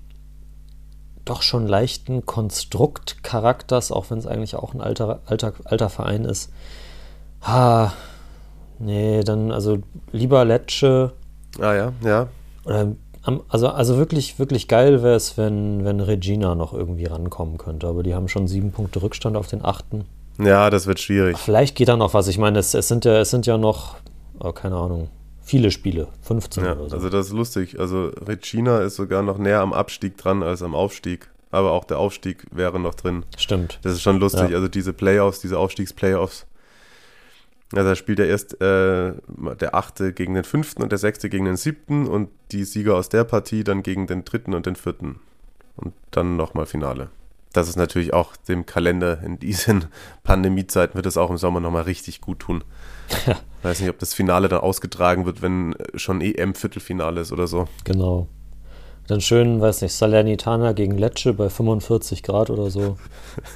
doch schon leichten Konstruktcharakters, auch wenn es eigentlich auch ein alter, alter, alter Verein ist. Ha, nee, dann also lieber Lecce. Ah ja, ja. Oder, also, also wirklich, wirklich geil wäre es, wenn, wenn Regina noch irgendwie rankommen könnte. Aber die haben schon sieben Punkte Rückstand auf den achten. Ja, das wird schwierig. Vielleicht geht da noch was. Ich meine, es, es, sind, ja, es sind ja noch, oh, keine Ahnung, viele Spiele, 15 ja, oder so. Also das ist lustig. Also Regina ist sogar noch näher am Abstieg dran als am Aufstieg. Aber auch der Aufstieg wäre noch drin. Stimmt. Das ist schon lustig. Ja. Also diese Playoffs, diese Aufstiegsplayoffs. Also da spielt er erst äh, der Achte gegen den Fünften und der Sechste gegen den Siebten und die Sieger aus der Partie dann gegen den Dritten und den Vierten. Und dann nochmal Finale. Das ist natürlich auch dem Kalender in diesen Pandemiezeiten wird es auch im Sommer nochmal richtig gut tun. Ja. Weiß nicht, ob das Finale dann ausgetragen wird, wenn schon EM-Viertelfinale ist oder so. Genau. Dann schön, weiß nicht, Salernitana gegen Lecce bei 45 Grad oder so.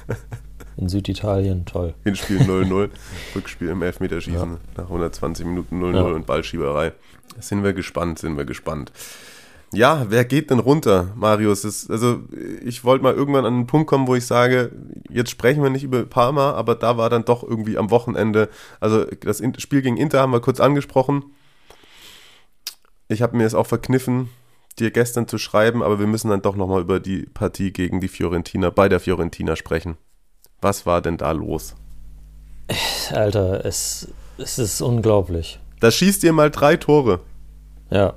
In Süditalien, toll. Hinspiel 0-0, Rückspiel im Elfmeterschießen ja. nach 120 Minuten 0-0 ja. und Ballschieberei. Sind wir gespannt, sind wir gespannt. Ja, wer geht denn runter, Marius? Ist, also ich wollte mal irgendwann an einen Punkt kommen, wo ich sage, jetzt sprechen wir nicht über Parma, aber da war dann doch irgendwie am Wochenende, also das Spiel gegen Inter haben wir kurz angesprochen. Ich habe mir es auch verkniffen, dir gestern zu schreiben, aber wir müssen dann doch nochmal über die Partie gegen die Fiorentina, bei der Fiorentina sprechen. Was war denn da los? Alter, es, es ist unglaublich. Da schießt ihr mal drei Tore. Ja.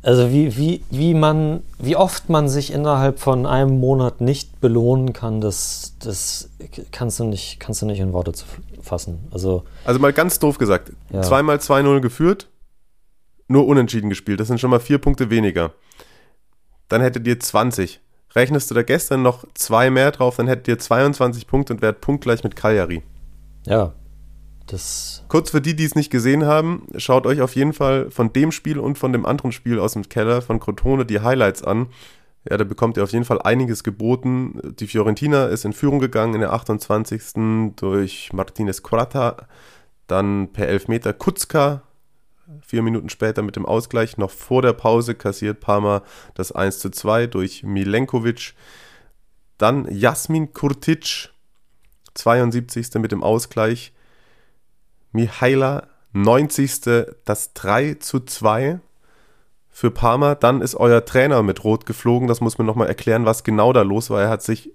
Also wie, wie, wie man, wie oft man sich innerhalb von einem Monat nicht belohnen kann, das, das kannst du nicht, kannst du nicht in Worte fassen. Also, also mal ganz doof gesagt, ja. zweimal 2-0 geführt, nur unentschieden gespielt. Das sind schon mal vier Punkte weniger. Dann hättet ihr 20. Rechnest du da gestern noch zwei mehr drauf, dann hättet ihr 22 Punkte und wärt punktgleich mit Cagliari. Ja, das Kurz für die, die es nicht gesehen haben, schaut euch auf jeden Fall von dem Spiel und von dem anderen Spiel aus dem Keller von Crotone die Highlights an. Ja, da bekommt ihr auf jeden Fall einiges geboten. Die Fiorentina ist in Führung gegangen in der 28. durch Martinez Quatta. Dann per Elfmeter Kutzka. Vier Minuten später mit dem Ausgleich. Noch vor der Pause kassiert Parma das 1 zu 2 durch Milenkovic. Dann Jasmin Kurtic. 72. mit dem Ausgleich. Mihaila 90. das 3 zu 2 für Parma. Dann ist euer Trainer mit Rot geflogen. Das muss man nochmal erklären, was genau da los war. Er hat sich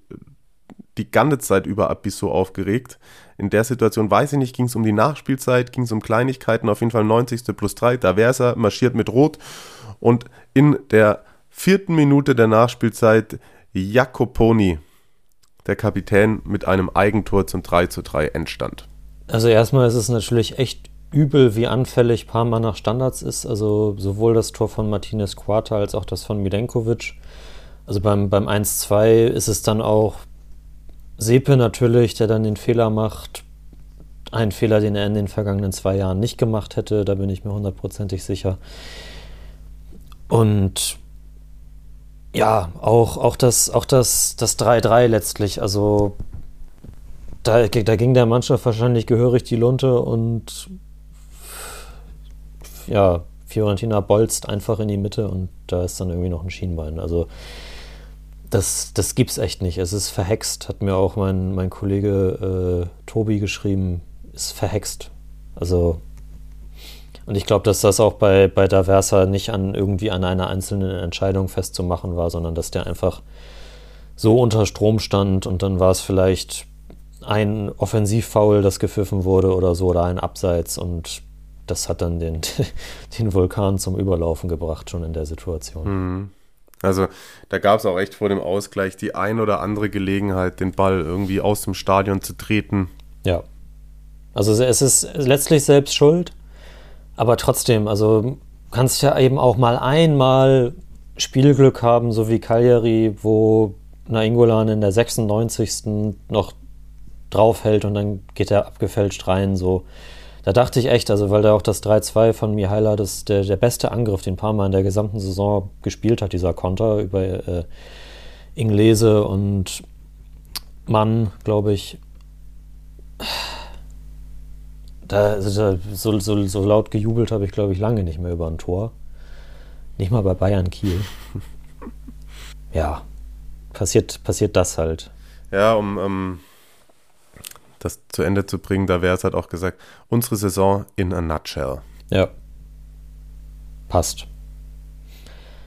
die ganze Zeit über Abisso aufgeregt. In der Situation weiß ich nicht, ging es um die Nachspielzeit, ging es um Kleinigkeiten, auf jeden Fall 90. plus 3, da wäre er, marschiert mit Rot und in der vierten Minute der Nachspielzeit Jacoponi, der Kapitän, mit einem Eigentor zum 3 zu 3 entstand. Also erstmal ist es natürlich echt übel, wie anfällig Parma nach Standards ist. Also sowohl das Tor von Martinez Quarta als auch das von Milenkovic. Also beim, beim 1-2 ist es dann auch Sepe natürlich, der dann den Fehler macht. Ein Fehler, den er in den vergangenen zwei Jahren nicht gemacht hätte, da bin ich mir hundertprozentig sicher. Und ja, auch, auch das, auch das, das 3-3 letztlich. Also da, da ging der Mannschaft wahrscheinlich gehörig die Lunte und ja, Fiorentina bolzt einfach in die Mitte und da ist dann irgendwie noch ein Schienbein. Also das, das gibt's echt nicht. Es ist verhext, hat mir auch mein, mein Kollege äh, Tobi geschrieben, ist verhext. Also, und ich glaube, dass das auch bei, bei Daversa nicht an irgendwie an einer einzelnen Entscheidung festzumachen war, sondern dass der einfach so unter Strom stand und dann war es vielleicht ein Offensivfoul, das gepfiffen wurde oder so, oder ein Abseits und das hat dann den, den Vulkan zum Überlaufen gebracht, schon in der Situation. Mhm. Also da gab es auch echt vor dem Ausgleich die ein oder andere Gelegenheit, den Ball irgendwie aus dem Stadion zu treten. Ja. Also es ist letztlich selbst schuld, aber trotzdem, also kannst ja eben auch mal einmal Spielglück haben, so wie Cagliari, wo Nainggolan in der 96. noch draufhält und dann geht er abgefälscht rein, so da dachte ich echt, also weil da auch das 3-2 von Mihaila, das der, der beste Angriff, den Parma in der gesamten Saison gespielt hat, dieser Konter über äh, Inglese und Mann, glaube ich. Da, da, so, so, so laut gejubelt habe ich, glaube ich, lange nicht mehr über ein Tor. Nicht mal bei Bayern Kiel. ja, passiert, passiert das halt. Ja, um, um das zu Ende zu bringen, da wäre es halt auch gesagt, unsere Saison in a nutshell. Ja. Passt.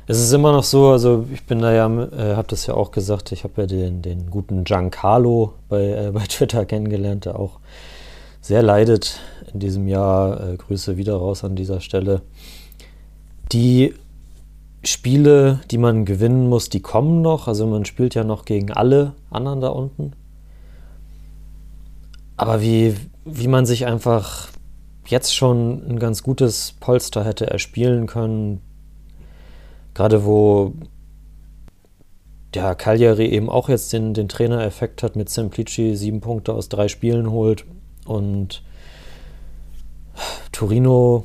Es ist immer noch so, also ich bin da ja, äh, habe das ja auch gesagt, ich habe ja den, den guten Giancarlo bei, äh, bei Twitter kennengelernt, der auch sehr leidet in diesem Jahr. Äh, Grüße wieder raus an dieser Stelle. Die Spiele, die man gewinnen muss, die kommen noch. Also man spielt ja noch gegen alle anderen da unten. Aber wie, wie man sich einfach jetzt schon ein ganz gutes Polster hätte erspielen können, gerade wo der Cagliari eben auch jetzt den, den Trainereffekt hat mit Semplici, sieben Punkte aus drei Spielen holt und Torino,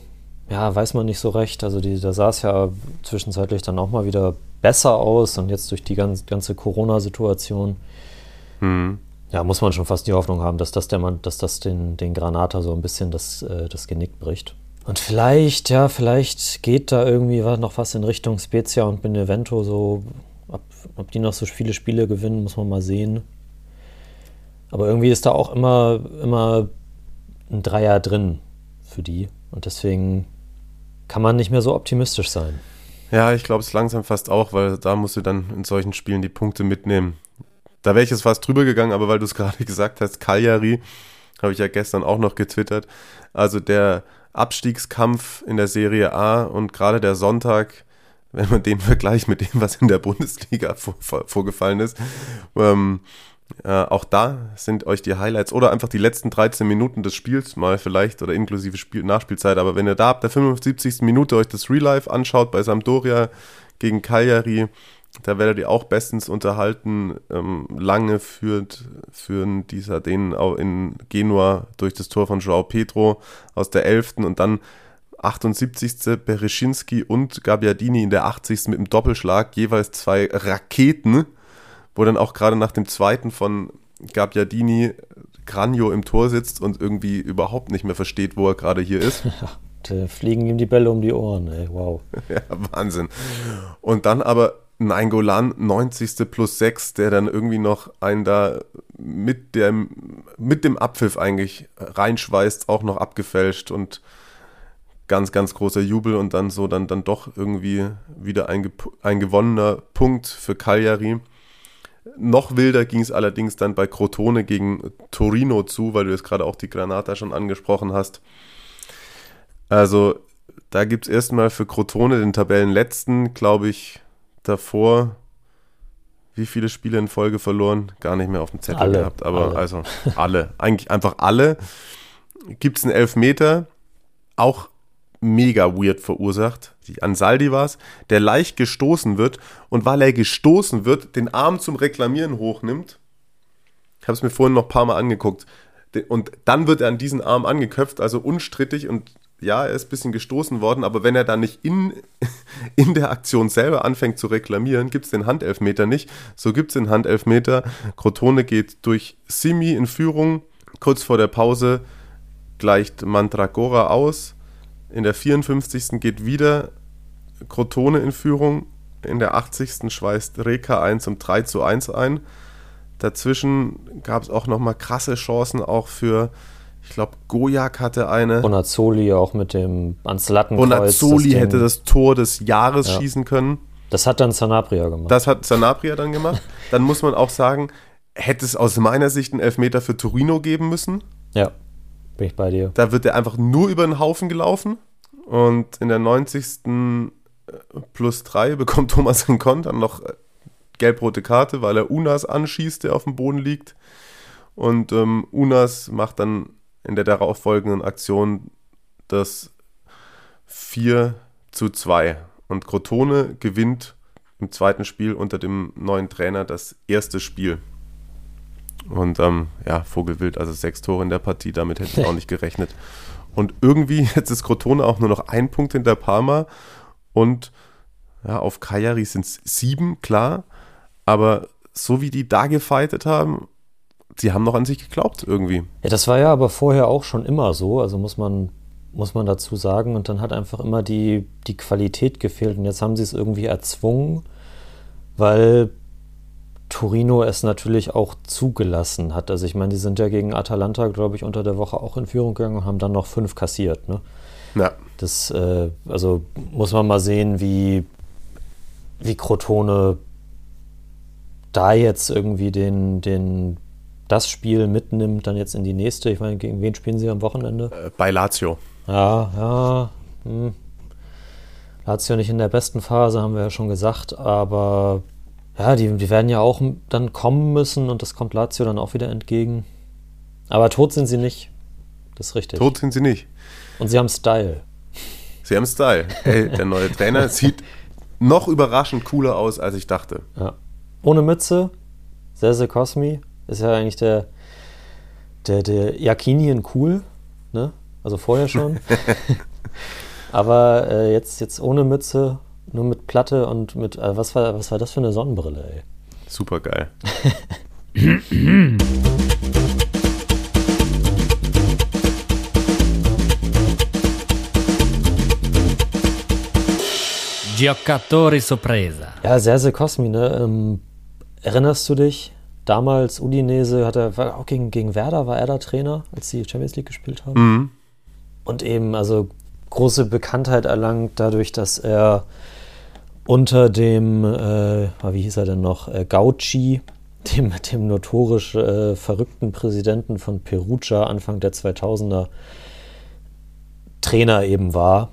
ja, weiß man nicht so recht. Also die, da sah es ja zwischenzeitlich dann auch mal wieder besser aus und jetzt durch die ganz, ganze Corona-Situation. Mhm ja, muss man schon fast die Hoffnung haben, dass das, der Mann, dass das den, den Granata so ein bisschen das, äh, das Genick bricht. Und vielleicht, ja, vielleicht geht da irgendwie noch was in Richtung Spezia und Benevento. So, ob, ob die noch so viele Spiele gewinnen, muss man mal sehen. Aber irgendwie ist da auch immer, immer ein Dreier drin für die. Und deswegen kann man nicht mehr so optimistisch sein. Ja, ich glaube es langsam fast auch, weil da musst du dann in solchen Spielen die Punkte mitnehmen. Da wäre ich jetzt fast drüber gegangen, aber weil du es gerade gesagt hast, Cagliari, habe ich ja gestern auch noch getwittert. Also der Abstiegskampf in der Serie A und gerade der Sonntag, wenn man den vergleicht mit dem, was in der Bundesliga vor, vor, vorgefallen ist, ähm, äh, auch da sind euch die Highlights oder einfach die letzten 13 Minuten des Spiels mal vielleicht oder inklusive Spiel Nachspielzeit. Aber wenn ihr da ab der 75. Minute euch das Real Life anschaut bei Sampdoria gegen Cagliari, da werdet ihr auch bestens unterhalten. Ähm, lange führt, führen die Sardinen auch in Genua durch das Tor von Joao Pedro aus der 11. und dann 78. Bereschinski und Gabbiadini in der 80. mit dem Doppelschlag, jeweils zwei Raketen, wo dann auch gerade nach dem zweiten von Gabbiadini Granio im Tor sitzt und irgendwie überhaupt nicht mehr versteht, wo er gerade hier ist. da fliegen ihm die Bälle um die Ohren, ey, wow. ja, Wahnsinn. Und dann aber Nainggolan 90. plus 6, der dann irgendwie noch einen da mit dem, mit dem Abpfiff eigentlich reinschweißt, auch noch abgefälscht und ganz, ganz großer Jubel und dann so dann, dann doch irgendwie wieder ein, ein gewonnener Punkt für Cagliari. Noch wilder ging es allerdings dann bei Crotone gegen Torino zu, weil du jetzt gerade auch die Granata schon angesprochen hast. Also da gibt es erstmal für Crotone den Tabellenletzten, glaube ich, davor wie viele Spiele in Folge verloren? Gar nicht mehr auf dem Zettel alle, gehabt, aber alle. also alle, eigentlich einfach alle. Gibt es einen Elfmeter, auch mega weird verursacht. Die Ansaldi war es, der leicht gestoßen wird und weil er gestoßen wird, den Arm zum Reklamieren hochnimmt. Ich habe es mir vorhin noch ein paar Mal angeguckt. Und dann wird er an diesen Arm angeköpft, also unstrittig und ja, er ist ein bisschen gestoßen worden, aber wenn er dann nicht in, in der Aktion selber anfängt zu reklamieren, gibt es den Handelfmeter nicht. So gibt es den Handelfmeter. Crotone geht durch Simi in Führung. Kurz vor der Pause gleicht Mandragora aus. In der 54. geht wieder Crotone in Führung. In der 80. schweißt Reka ein zum 3 zu 1 ein. Dazwischen gab es auch nochmal krasse Chancen auch für ich glaube, Gojak hatte eine. Bonazzoli auch mit dem ans Lattenkreuz. Bonazzoli hätte das Tor des Jahres ja. schießen können. Das hat dann Sanabria gemacht. Das hat Sanabria dann gemacht. dann muss man auch sagen, hätte es aus meiner Sicht einen Elfmeter für Torino geben müssen. Ja, bin ich bei dir. Da wird er einfach nur über den Haufen gelaufen. Und in der 90. plus 3 bekommt Thomas Rincon dann noch gelb-rote Karte, weil er Unas anschießt, der auf dem Boden liegt. Und ähm, Unas macht dann in der darauffolgenden Aktion das 4 zu 2. Und Crotone gewinnt im zweiten Spiel unter dem neuen Trainer das erste Spiel. Und ähm, ja, Vogelwild, also sechs Tore in der Partie, damit hätte ich auch nicht gerechnet. Und irgendwie, jetzt ist Crotone auch nur noch ein Punkt hinter Parma. Und ja, auf Cagliari sind es sieben, klar. Aber so wie die da gefightet haben, sie haben noch an sich geglaubt irgendwie. Ja, das war ja aber vorher auch schon immer so, also muss man, muss man dazu sagen. Und dann hat einfach immer die, die Qualität gefehlt. Und jetzt haben sie es irgendwie erzwungen, weil Torino es natürlich auch zugelassen hat. Also ich meine, die sind ja gegen Atalanta, glaube ich, unter der Woche auch in Führung gegangen und haben dann noch fünf kassiert. Ne? Ja. Das, äh, also muss man mal sehen, wie, wie Crotone da jetzt irgendwie den, den das Spiel mitnimmt, dann jetzt in die nächste. Ich meine, gegen wen spielen sie am Wochenende? Äh, bei Lazio. Ja, ja. Hm. Lazio nicht in der besten Phase, haben wir ja schon gesagt, aber ja, die, die werden ja auch dann kommen müssen und das kommt Lazio dann auch wieder entgegen. Aber tot sind sie nicht. Das ist richtig. Tot sind sie nicht. Und sie haben Style. Sie haben Style. Ey, der neue Trainer sieht noch überraschend cooler aus, als ich dachte. Ja. Ohne Mütze, Sese Cosmi, ist ja eigentlich der, der, der Jakinien cool, ne? Also vorher schon. Aber äh, jetzt, jetzt ohne Mütze, nur mit Platte und mit, äh, was, war, was war das für eine Sonnenbrille, ey? Super geil. Giocatori Sorpresa. Ja, Serse Cosmi, ne? Ähm, erinnerst du dich? Damals Udinese hat er, auch gegen, gegen Werder war er da Trainer, als sie Champions League gespielt haben. Mhm. Und eben, also große Bekanntheit erlangt dadurch, dass er unter dem, äh, wie hieß er denn noch, äh, Gauci, dem, dem notorisch äh, verrückten Präsidenten von Perugia Anfang der 2000er Trainer eben war.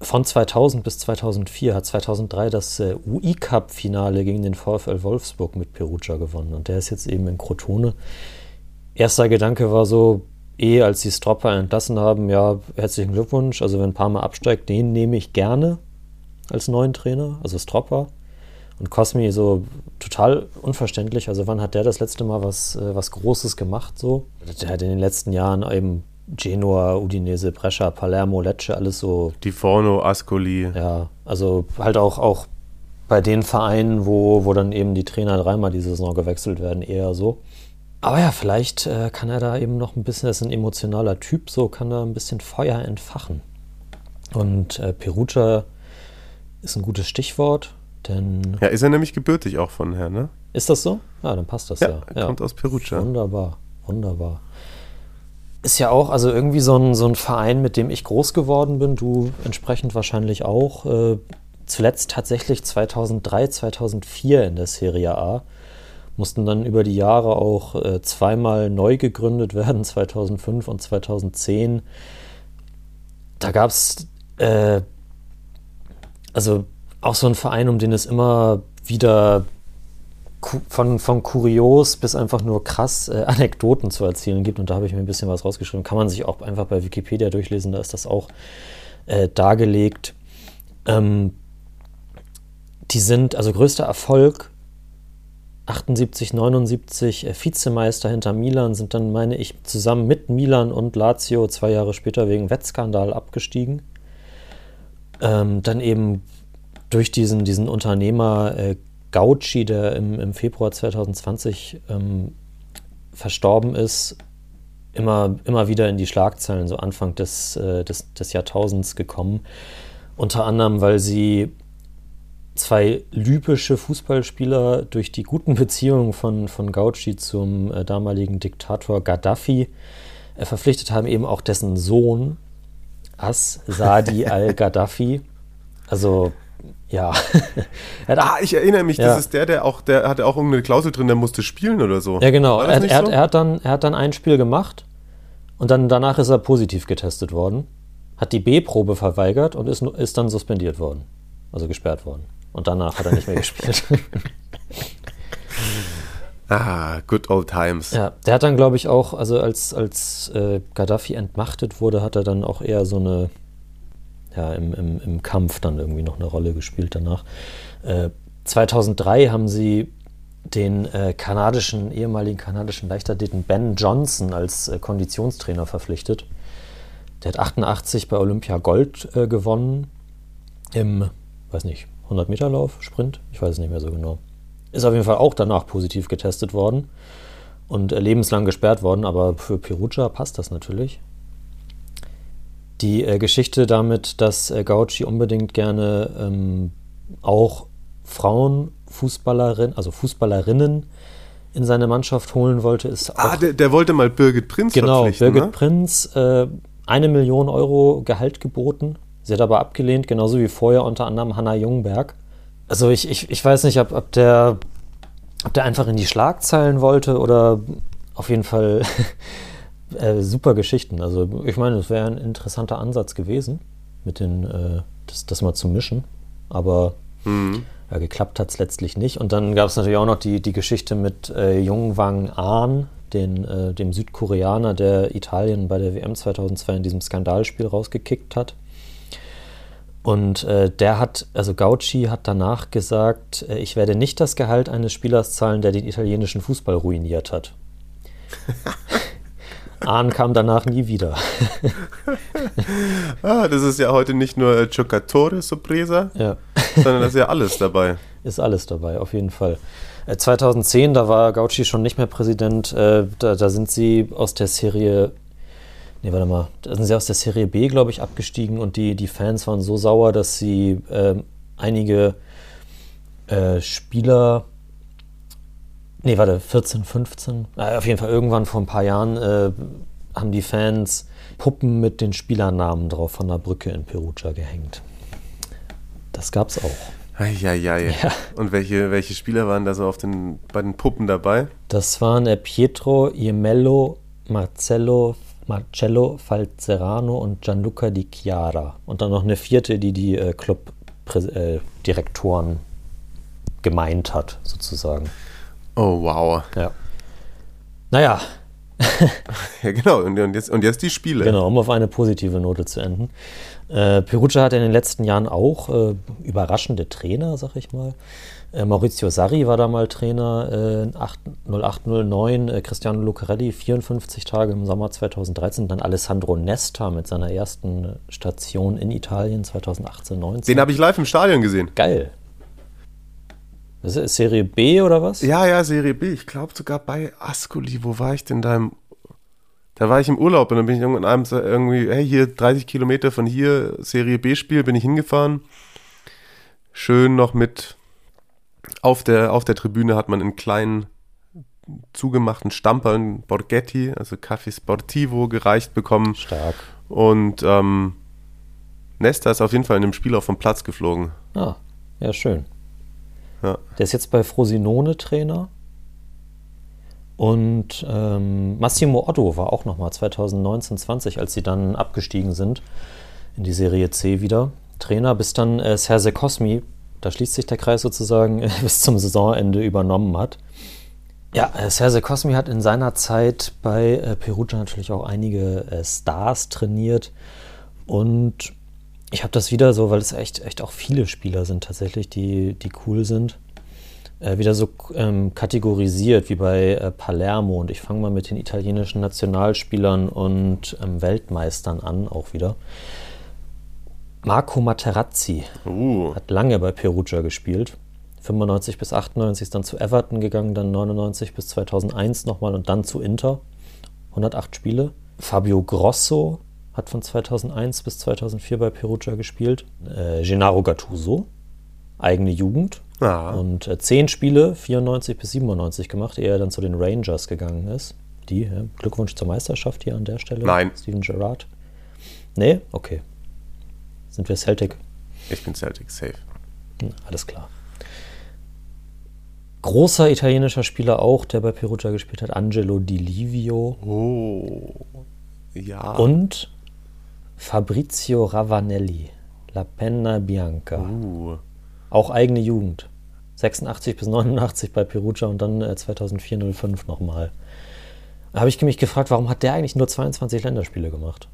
Von 2000 bis 2004 hat 2003 das äh, UI-Cup-Finale gegen den VfL Wolfsburg mit Perugia gewonnen. Und der ist jetzt eben in Crotone. Erster Gedanke war so, eh als sie Stropper entlassen haben, ja, herzlichen Glückwunsch. Also wenn Parma absteigt, den nehme ich gerne als neuen Trainer, also Stropper. Und Cosmi so total unverständlich. Also wann hat der das letzte Mal was, äh, was Großes gemacht so? Der hat in den letzten Jahren eben Genua, Udinese, Brescia, Palermo, Lecce, alles so. Di Forno, Ascoli. Ja, also halt auch, auch bei den Vereinen, wo, wo dann eben die Trainer dreimal die Saison gewechselt werden, eher so. Aber ja, vielleicht äh, kann er da eben noch ein bisschen, er ist ein emotionaler Typ, so kann er ein bisschen Feuer entfachen. Und äh, Perugia ist ein gutes Stichwort, denn. Ja, ist er nämlich gebürtig auch von her, ne? Ist das so? Ja, dann passt das ja. ja. Er kommt aus Perugia. Wunderbar, wunderbar. Ist ja auch also irgendwie so ein, so ein Verein, mit dem ich groß geworden bin, du entsprechend wahrscheinlich auch. Äh, zuletzt tatsächlich 2003, 2004 in der Serie A. Mussten dann über die Jahre auch äh, zweimal neu gegründet werden, 2005 und 2010. Da gab es äh, also auch so ein Verein, um den es immer wieder von, von kurios bis einfach nur krass äh, Anekdoten zu erzählen gibt. Und da habe ich mir ein bisschen was rausgeschrieben. Kann man sich auch einfach bei Wikipedia durchlesen, da ist das auch äh, dargelegt. Ähm, die sind, also größter Erfolg, 78, 79 äh, Vizemeister hinter Milan, sind dann, meine ich, zusammen mit Milan und Lazio zwei Jahre später wegen Wettskandal abgestiegen. Ähm, dann eben durch diesen, diesen Unternehmer äh, Gauci, der im, im Februar 2020 ähm, verstorben ist, immer, immer wieder in die Schlagzeilen, so Anfang des, äh, des, des Jahrtausends gekommen. Unter anderem, weil sie zwei libysche Fußballspieler durch die guten Beziehungen von, von Gauci zum äh, damaligen Diktator Gaddafi äh, verpflichtet haben, eben auch dessen Sohn As Sadi al-Gaddafi. Also ja. ah, ich erinnere mich, ja. das ist der, der auch, der hatte auch irgendeine Klausel drin, der musste spielen oder so. Ja, genau. Er, er, so? er, hat dann, er hat dann ein Spiel gemacht und dann danach ist er positiv getestet worden, hat die B-Probe verweigert und ist, ist dann suspendiert worden. Also gesperrt worden. Und danach hat er nicht mehr gespielt. Ah, good old times. Ja, der hat dann, glaube ich, auch, also als, als äh, Gaddafi entmachtet wurde, hat er dann auch eher so eine ja, im, im, im Kampf dann irgendwie noch eine Rolle gespielt danach. Äh, 2003 haben sie den äh, kanadischen, ehemaligen kanadischen Leichtathleten Ben Johnson als äh, Konditionstrainer verpflichtet. Der hat 88 bei Olympia Gold äh, gewonnen im, weiß nicht, 100 Meter Lauf, Sprint, ich weiß es nicht mehr so genau. Ist auf jeden Fall auch danach positiv getestet worden und äh, lebenslang gesperrt worden, aber für Perugia passt das natürlich die äh, Geschichte damit, dass äh, Gauci unbedingt gerne ähm, auch Frauenfußballerinnen, also Fußballerinnen in seine Mannschaft holen wollte, ist Ah, der, der, wollte mal Birgit Prinz genau, Birgit ne? Prinz, äh, eine Million Euro Gehalt geboten. Sie hat aber abgelehnt, genauso wie vorher unter anderem Hanna Jungberg. Also ich, ich, ich weiß nicht, ob, ob, der, ob der einfach in die Schlagzeilen wollte oder auf jeden Fall äh, super Geschichten. Also ich meine, es wäre ein interessanter Ansatz gewesen, mit den, äh, das, das mal zu mischen. Aber mhm. ja, geklappt hat es letztlich nicht. Und dann gab es natürlich auch noch die, die Geschichte mit äh, Jungwang Ahn, den, äh, dem Südkoreaner, der Italien bei der WM 2002 in diesem Skandalspiel rausgekickt hat. Und äh, der hat, also Gauci hat danach gesagt, äh, ich werde nicht das Gehalt eines Spielers zahlen, der den italienischen Fußball ruiniert hat. Ahn kam danach nie wieder. ah, das ist ja heute nicht nur Giocatore Sorpresa, ja. sondern das ist ja alles dabei. Ist alles dabei, auf jeden Fall. 2010, äh, da war Gauci schon nicht mehr Präsident, äh, da, da sind sie aus der Serie Nee, warte mal. Da sind sie aus der Serie B, glaube ich, abgestiegen und die, die Fans waren so sauer, dass sie äh, einige äh, Spieler Nee, warte, 14, 15. Äh, auf jeden Fall irgendwann vor ein paar Jahren äh, haben die Fans Puppen mit den Spielernamen drauf von der Brücke in Perugia gehängt. Das gab's auch. Eieiei. Ja. Und welche, welche Spieler waren da so auf den, bei den Puppen dabei? Das waren äh, Pietro Iemello, Marcello, Marcello Falzerano und Gianluca Di Chiara. Und dann noch eine vierte, die die äh, Clubdirektoren äh, gemeint hat, sozusagen. Oh, wow. Ja. Naja. ja, genau. Und, jetzt, und jetzt die Spiele. Genau, um auf eine positive Note zu enden. Äh, Perugia hat in den letzten Jahren auch äh, überraschende Trainer, sag ich mal. Äh, Maurizio Sarri war da mal Trainer äh, 0809, äh, Cristiano Lucarelli 54 Tage im Sommer 2013, dann Alessandro Nesta mit seiner ersten Station in Italien 2018, 19. Den habe ich live im Stadion gesehen. Geil. Das ist Serie B oder was? Ja, ja, Serie B. Ich glaube sogar bei Ascoli. Wo war ich denn da im da war ich im Urlaub und dann bin ich irgendwann abends irgendwie, hey, hier 30 Kilometer von hier, Serie B-Spiel, bin ich hingefahren. Schön noch mit, auf der, auf der Tribüne hat man einen kleinen zugemachten Stampern Borghetti, also Café Sportivo, gereicht bekommen. Stark. Und ähm, Nesta ist auf jeden Fall in dem Spiel auch vom Platz geflogen. Ah, ja, schön. Ja. Der ist jetzt bei Frosinone Trainer. Und ähm, Massimo Otto war auch nochmal 2019, 20, als sie dann abgestiegen sind in die Serie C wieder. Trainer, bis dann äh, Serse Cosmi, da schließt sich der Kreis sozusagen, äh, bis zum Saisonende übernommen hat. Ja, äh, Serse Cosmi hat in seiner Zeit bei äh, Perugia natürlich auch einige äh, Stars trainiert. Und ich habe das wieder so, weil es echt, echt auch viele Spieler sind tatsächlich, die, die cool sind, äh, wieder so ähm, kategorisiert wie bei äh, Palermo. Und ich fange mal mit den italienischen Nationalspielern und ähm, Weltmeistern an, auch wieder. Marco Materazzi Uh, hat lange bei Perugia gespielt. 95 bis 98 ist dann zu Everton gegangen, dann 99 bis 2001 nochmal und dann zu Inter. 108 Spiele. Fabio Grosso hat von 2001 bis 2004 bei Perugia gespielt. Äh, Gennaro Gattuso, eigene Jugend. Ah. Und äh, 10 Spiele, 94 bis 97 gemacht, ehe er dann zu den Rangers gegangen ist. Die, ja, Glückwunsch zur Meisterschaft hier an der Stelle. Nein. Steven Gerrard. Nee? Okay. Sind wir Celtic? ich bin Celtic, safe. Hm, Alles klar. Großer italienischer Spieler auch, der bei Perugia gespielt hat, Angelo Di Livio Oh, ja. und Fabrizio Ravanelli, La Penna Bianca. Uh, Auch eigene Jugend. 86 bis 89 bei Perugia und dann äh, 2004, 05 nochmal. Da habe ich mich gefragt, warum hat der eigentlich nur 22 Länderspiele gemacht?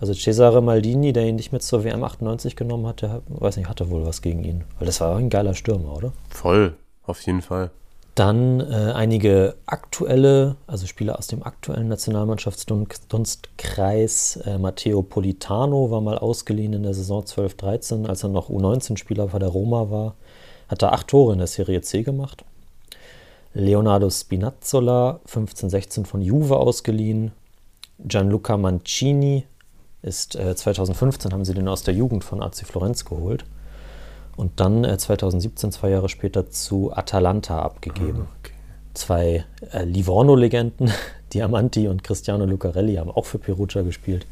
Also Cesare Maldini, der ihn nicht mit zur WM 98 genommen hat, der weiß nicht, hatte wohl was gegen ihn. Weil das war ein geiler Stürmer, oder? voll, auf jeden Fall. Dann äh, einige aktuelle, also Spieler aus dem aktuellen Nationalmannschaftsdunstkreis. Äh, Matteo Politano war mal ausgeliehen in der Saison 12-13, als er noch U19-Spieler bei der Roma war. Hat er acht Tore in der Serie C gemacht. Leonardo Spinazzola, 15-16 von Juve ausgeliehen. Gianluca Mancini ist äh, 2015, haben sie den aus der Jugend von AC Florenz geholt. Und dann äh, 2017, zwei Jahre später, zu Atalanta abgegeben. Okay. Zwei äh, Livorno-Legenden, Diamanti und Cristiano Lucarelli, haben auch für Perugia gespielt.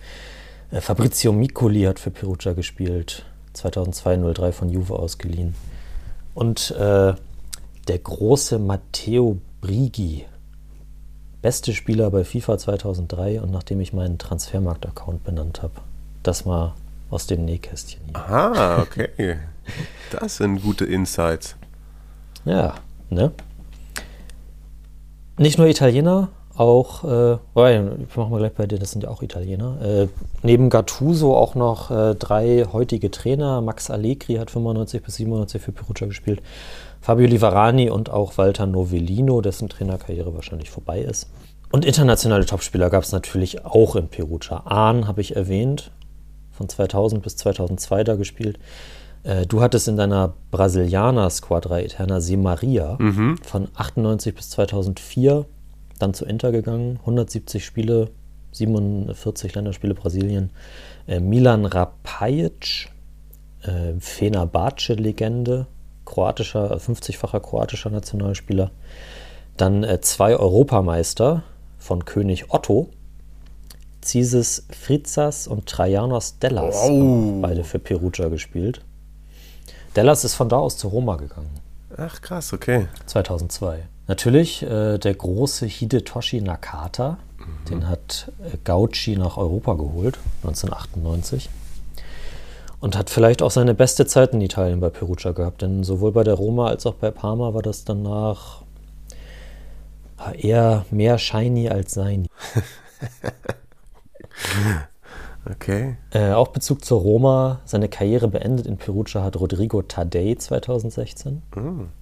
Äh, Fabrizio Miccoli hat für Perugia gespielt, 2002-03 von Juve ausgeliehen. Und äh, der große Matteo Brigi, beste Spieler bei FIFA 2003 und nachdem ich meinen Transfermarkt-Account benannt habe. Das mal aus dem Nähkästchen hier. Ah, okay. Das sind gute Insights. Ja, ne? Nicht nur Italiener, auch, äh, oh ja, machen wir gleich bei dir, das sind ja auch Italiener. Äh, neben Gattuso auch noch äh, drei heutige Trainer. Max Allegri hat 95 bis 97 für Perugia gespielt. Fabio Livarani und auch Walter Novellino, dessen Trainerkarriere wahrscheinlich vorbei ist. Und internationale Topspieler gab es natürlich auch in Perugia. Ahn habe ich erwähnt, von 2000 bis 2002 da gespielt. Äh, Du hattest in deiner Brasilianer Squadra Eterna Se Maria von 98 bis 2004 dann zu Inter gegangen, 170 Spiele, 47 Länderspiele Brasilien. Äh, Milan Rapajic, äh, Fenerbahce-Legende, kroatischer, 50-facher kroatischer Nationalspieler. Dann äh, zwei Europameister von König Otto, Zisis Fritzas und Trajanos Dellas, Oh. haben beide für Perugia gespielt. Dellas ist von da aus zu Roma gegangen. Ach, krass, okay. 2002. Natürlich äh, der große Hidetoshi Nakata, den hat äh, Gauchi nach Europa geholt, 1998. Und hat vielleicht auch seine beste Zeit in Italien bei Perugia gehabt, denn sowohl bei der Roma als auch bei Parma war das danach eher mehr shiny als sein. Okay. Äh, auch Bezug zur Roma, seine Karriere beendet in Perugia hat Rodrigo Tadei 2016.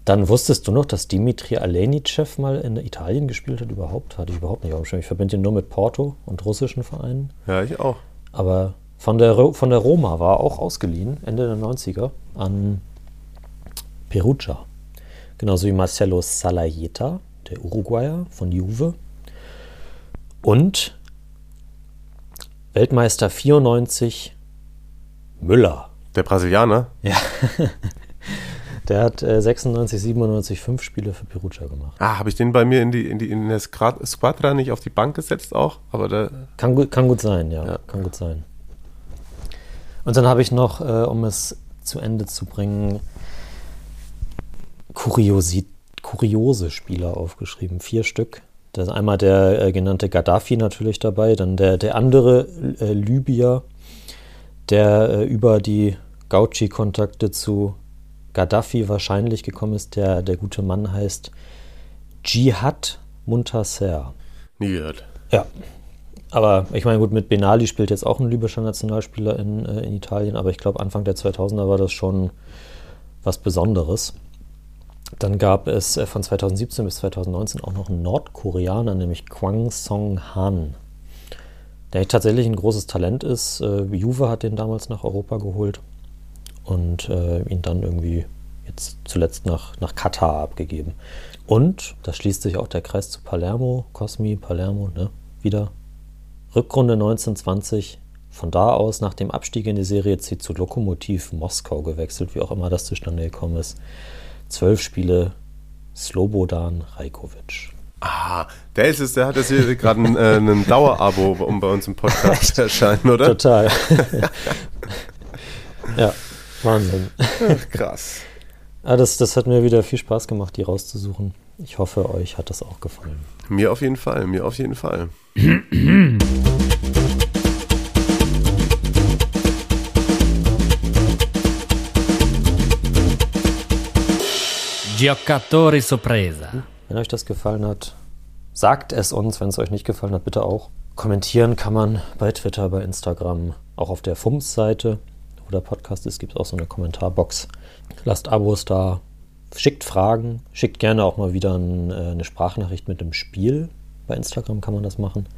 Dann wusstest du noch, dass Dimitri Alenicev mal in Italien gespielt hat? Überhaupt? Hatte ich überhaupt nicht auf dem Schirm. Ich verbinde ihn nur mit Porto und russischen Vereinen. Ja, ich auch. Aber von der, Ro- von der Roma war er auch ausgeliehen, Ende der 90er, an Perugia. Genauso wie Marcelo Salayeta, der Uruguayer von Juve. Und Weltmeister 94 Müller. Der Brasilianer? Ja. Der hat äh, 96, 97 fünf Spiele für Perugia gemacht. Ah, habe ich den bei mir in die in die in der Squad- Squadra nicht auf die Bank gesetzt auch, aber da Kann gut, kann gut sein, ja, Ja. Kann gut sein. Und dann habe ich noch, äh, um es zu Ende zu bringen, Kuriosi kuriose Spieler aufgeschrieben. Vier Stück. Da ist einmal der äh, genannte Gaddafi natürlich dabei, dann der, der andere äh, Libyer, der äh, über die Gauchi-Kontakte zu Gaddafi wahrscheinlich gekommen ist. Der, der gute Mann heißt Jihad Muntasser. nie gehört. Ja. Aber ich meine, gut, mit Benali spielt jetzt auch ein libyscher Nationalspieler in, äh, in Italien, aber ich glaube, Anfang der 2000er war das schon was Besonderes. Dann gab es äh, von 2017 bis 2019 auch noch einen Nordkoreaner, nämlich Kwang Song Han, der tatsächlich ein großes Talent ist. Äh, Juve hat den damals nach Europa geholt und äh, ihn dann irgendwie jetzt zuletzt nach, nach Katar abgegeben. Und da schließt sich auch der Kreis zu Palermo, Cosmi, Palermo, ne? Wieder Rückrunde 1920. Von da aus, nach dem Abstieg in die Serie C zu Lokomotiv Moskau gewechselt, wie auch immer das zustande gekommen ist. Zwölf Spiele, Slobodan Rajkovic. Ah, der ist es, der hat jetzt hier gerade ein, äh, ein Dauerabo, um bei uns im Podcast zu erscheinen, oder? Total. ja, Wahnsinn. Krass. Ah, das, das hat mir wieder viel Spaß gemacht, die rauszusuchen. Ich hoffe, euch hat das auch gefallen. Mir auf jeden Fall, mir auf jeden Fall. Giocatori Sorpresa. Wenn euch das gefallen hat, sagt es uns. Wenn es euch nicht gefallen hat, bitte auch. Kommentieren kann man bei Twitter, bei Instagram, auch auf der FUMS-Seite, wo der Podcast ist, gibt es auch so eine Kommentarbox. Lasst Abos da, schickt Fragen, schickt gerne auch mal wieder ein, äh, eine Sprachnachricht mit dem Spiel. Bei Instagram kann man das machen.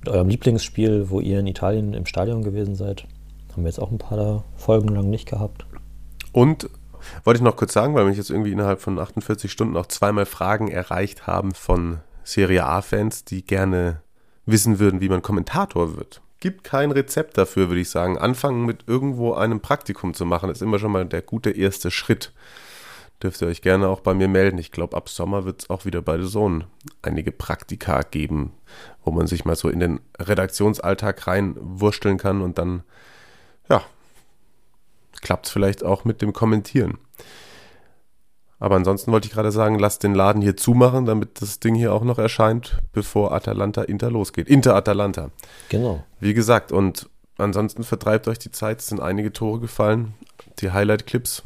Mit eurem Lieblingsspiel, wo ihr in Italien im Stadion gewesen seid. Haben wir jetzt auch ein paar Folgen lang nicht gehabt. Und wollte ich noch kurz sagen, weil mich jetzt irgendwie innerhalb von 48 Stunden auch zweimal Fragen erreicht haben von Serie A-Fans, die gerne wissen würden, wie man Kommentator wird. Gibt kein Rezept dafür, würde ich sagen. Anfangen mit irgendwo einem Praktikum zu machen, ist immer schon mal der gute erste Schritt. Dürft ihr euch gerne auch bei mir melden. Ich glaube, ab Sommer wird es auch wieder bei The Zone einige Praktika geben, wo man sich mal so in den Redaktionsalltag reinwursteln kann und dann, ja, klappt es vielleicht auch mit dem Kommentieren. Aber ansonsten wollte ich gerade sagen, lasst den Laden hier zumachen, damit das Ding hier auch noch erscheint, bevor Atalanta Inter losgeht. Inter Atalanta. Genau. Wie gesagt, und ansonsten vertreibt euch die Zeit. Es sind einige Tore gefallen. Die Highlight-Clips,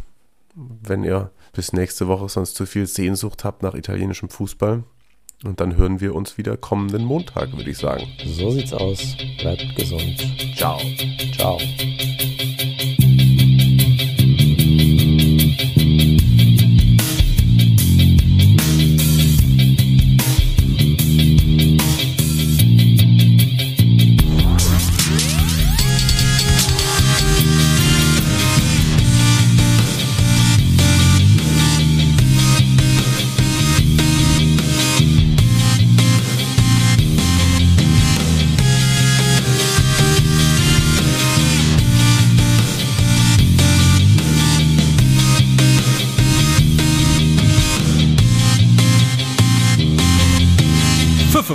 wenn ihr bis nächste Woche sonst zu viel Sehnsucht habt nach italienischem Fußball. Und dann hören wir uns wieder kommenden Montag, würde ich sagen. So sieht's aus. Bleibt gesund. Ciao. Ciao.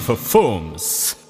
for forms.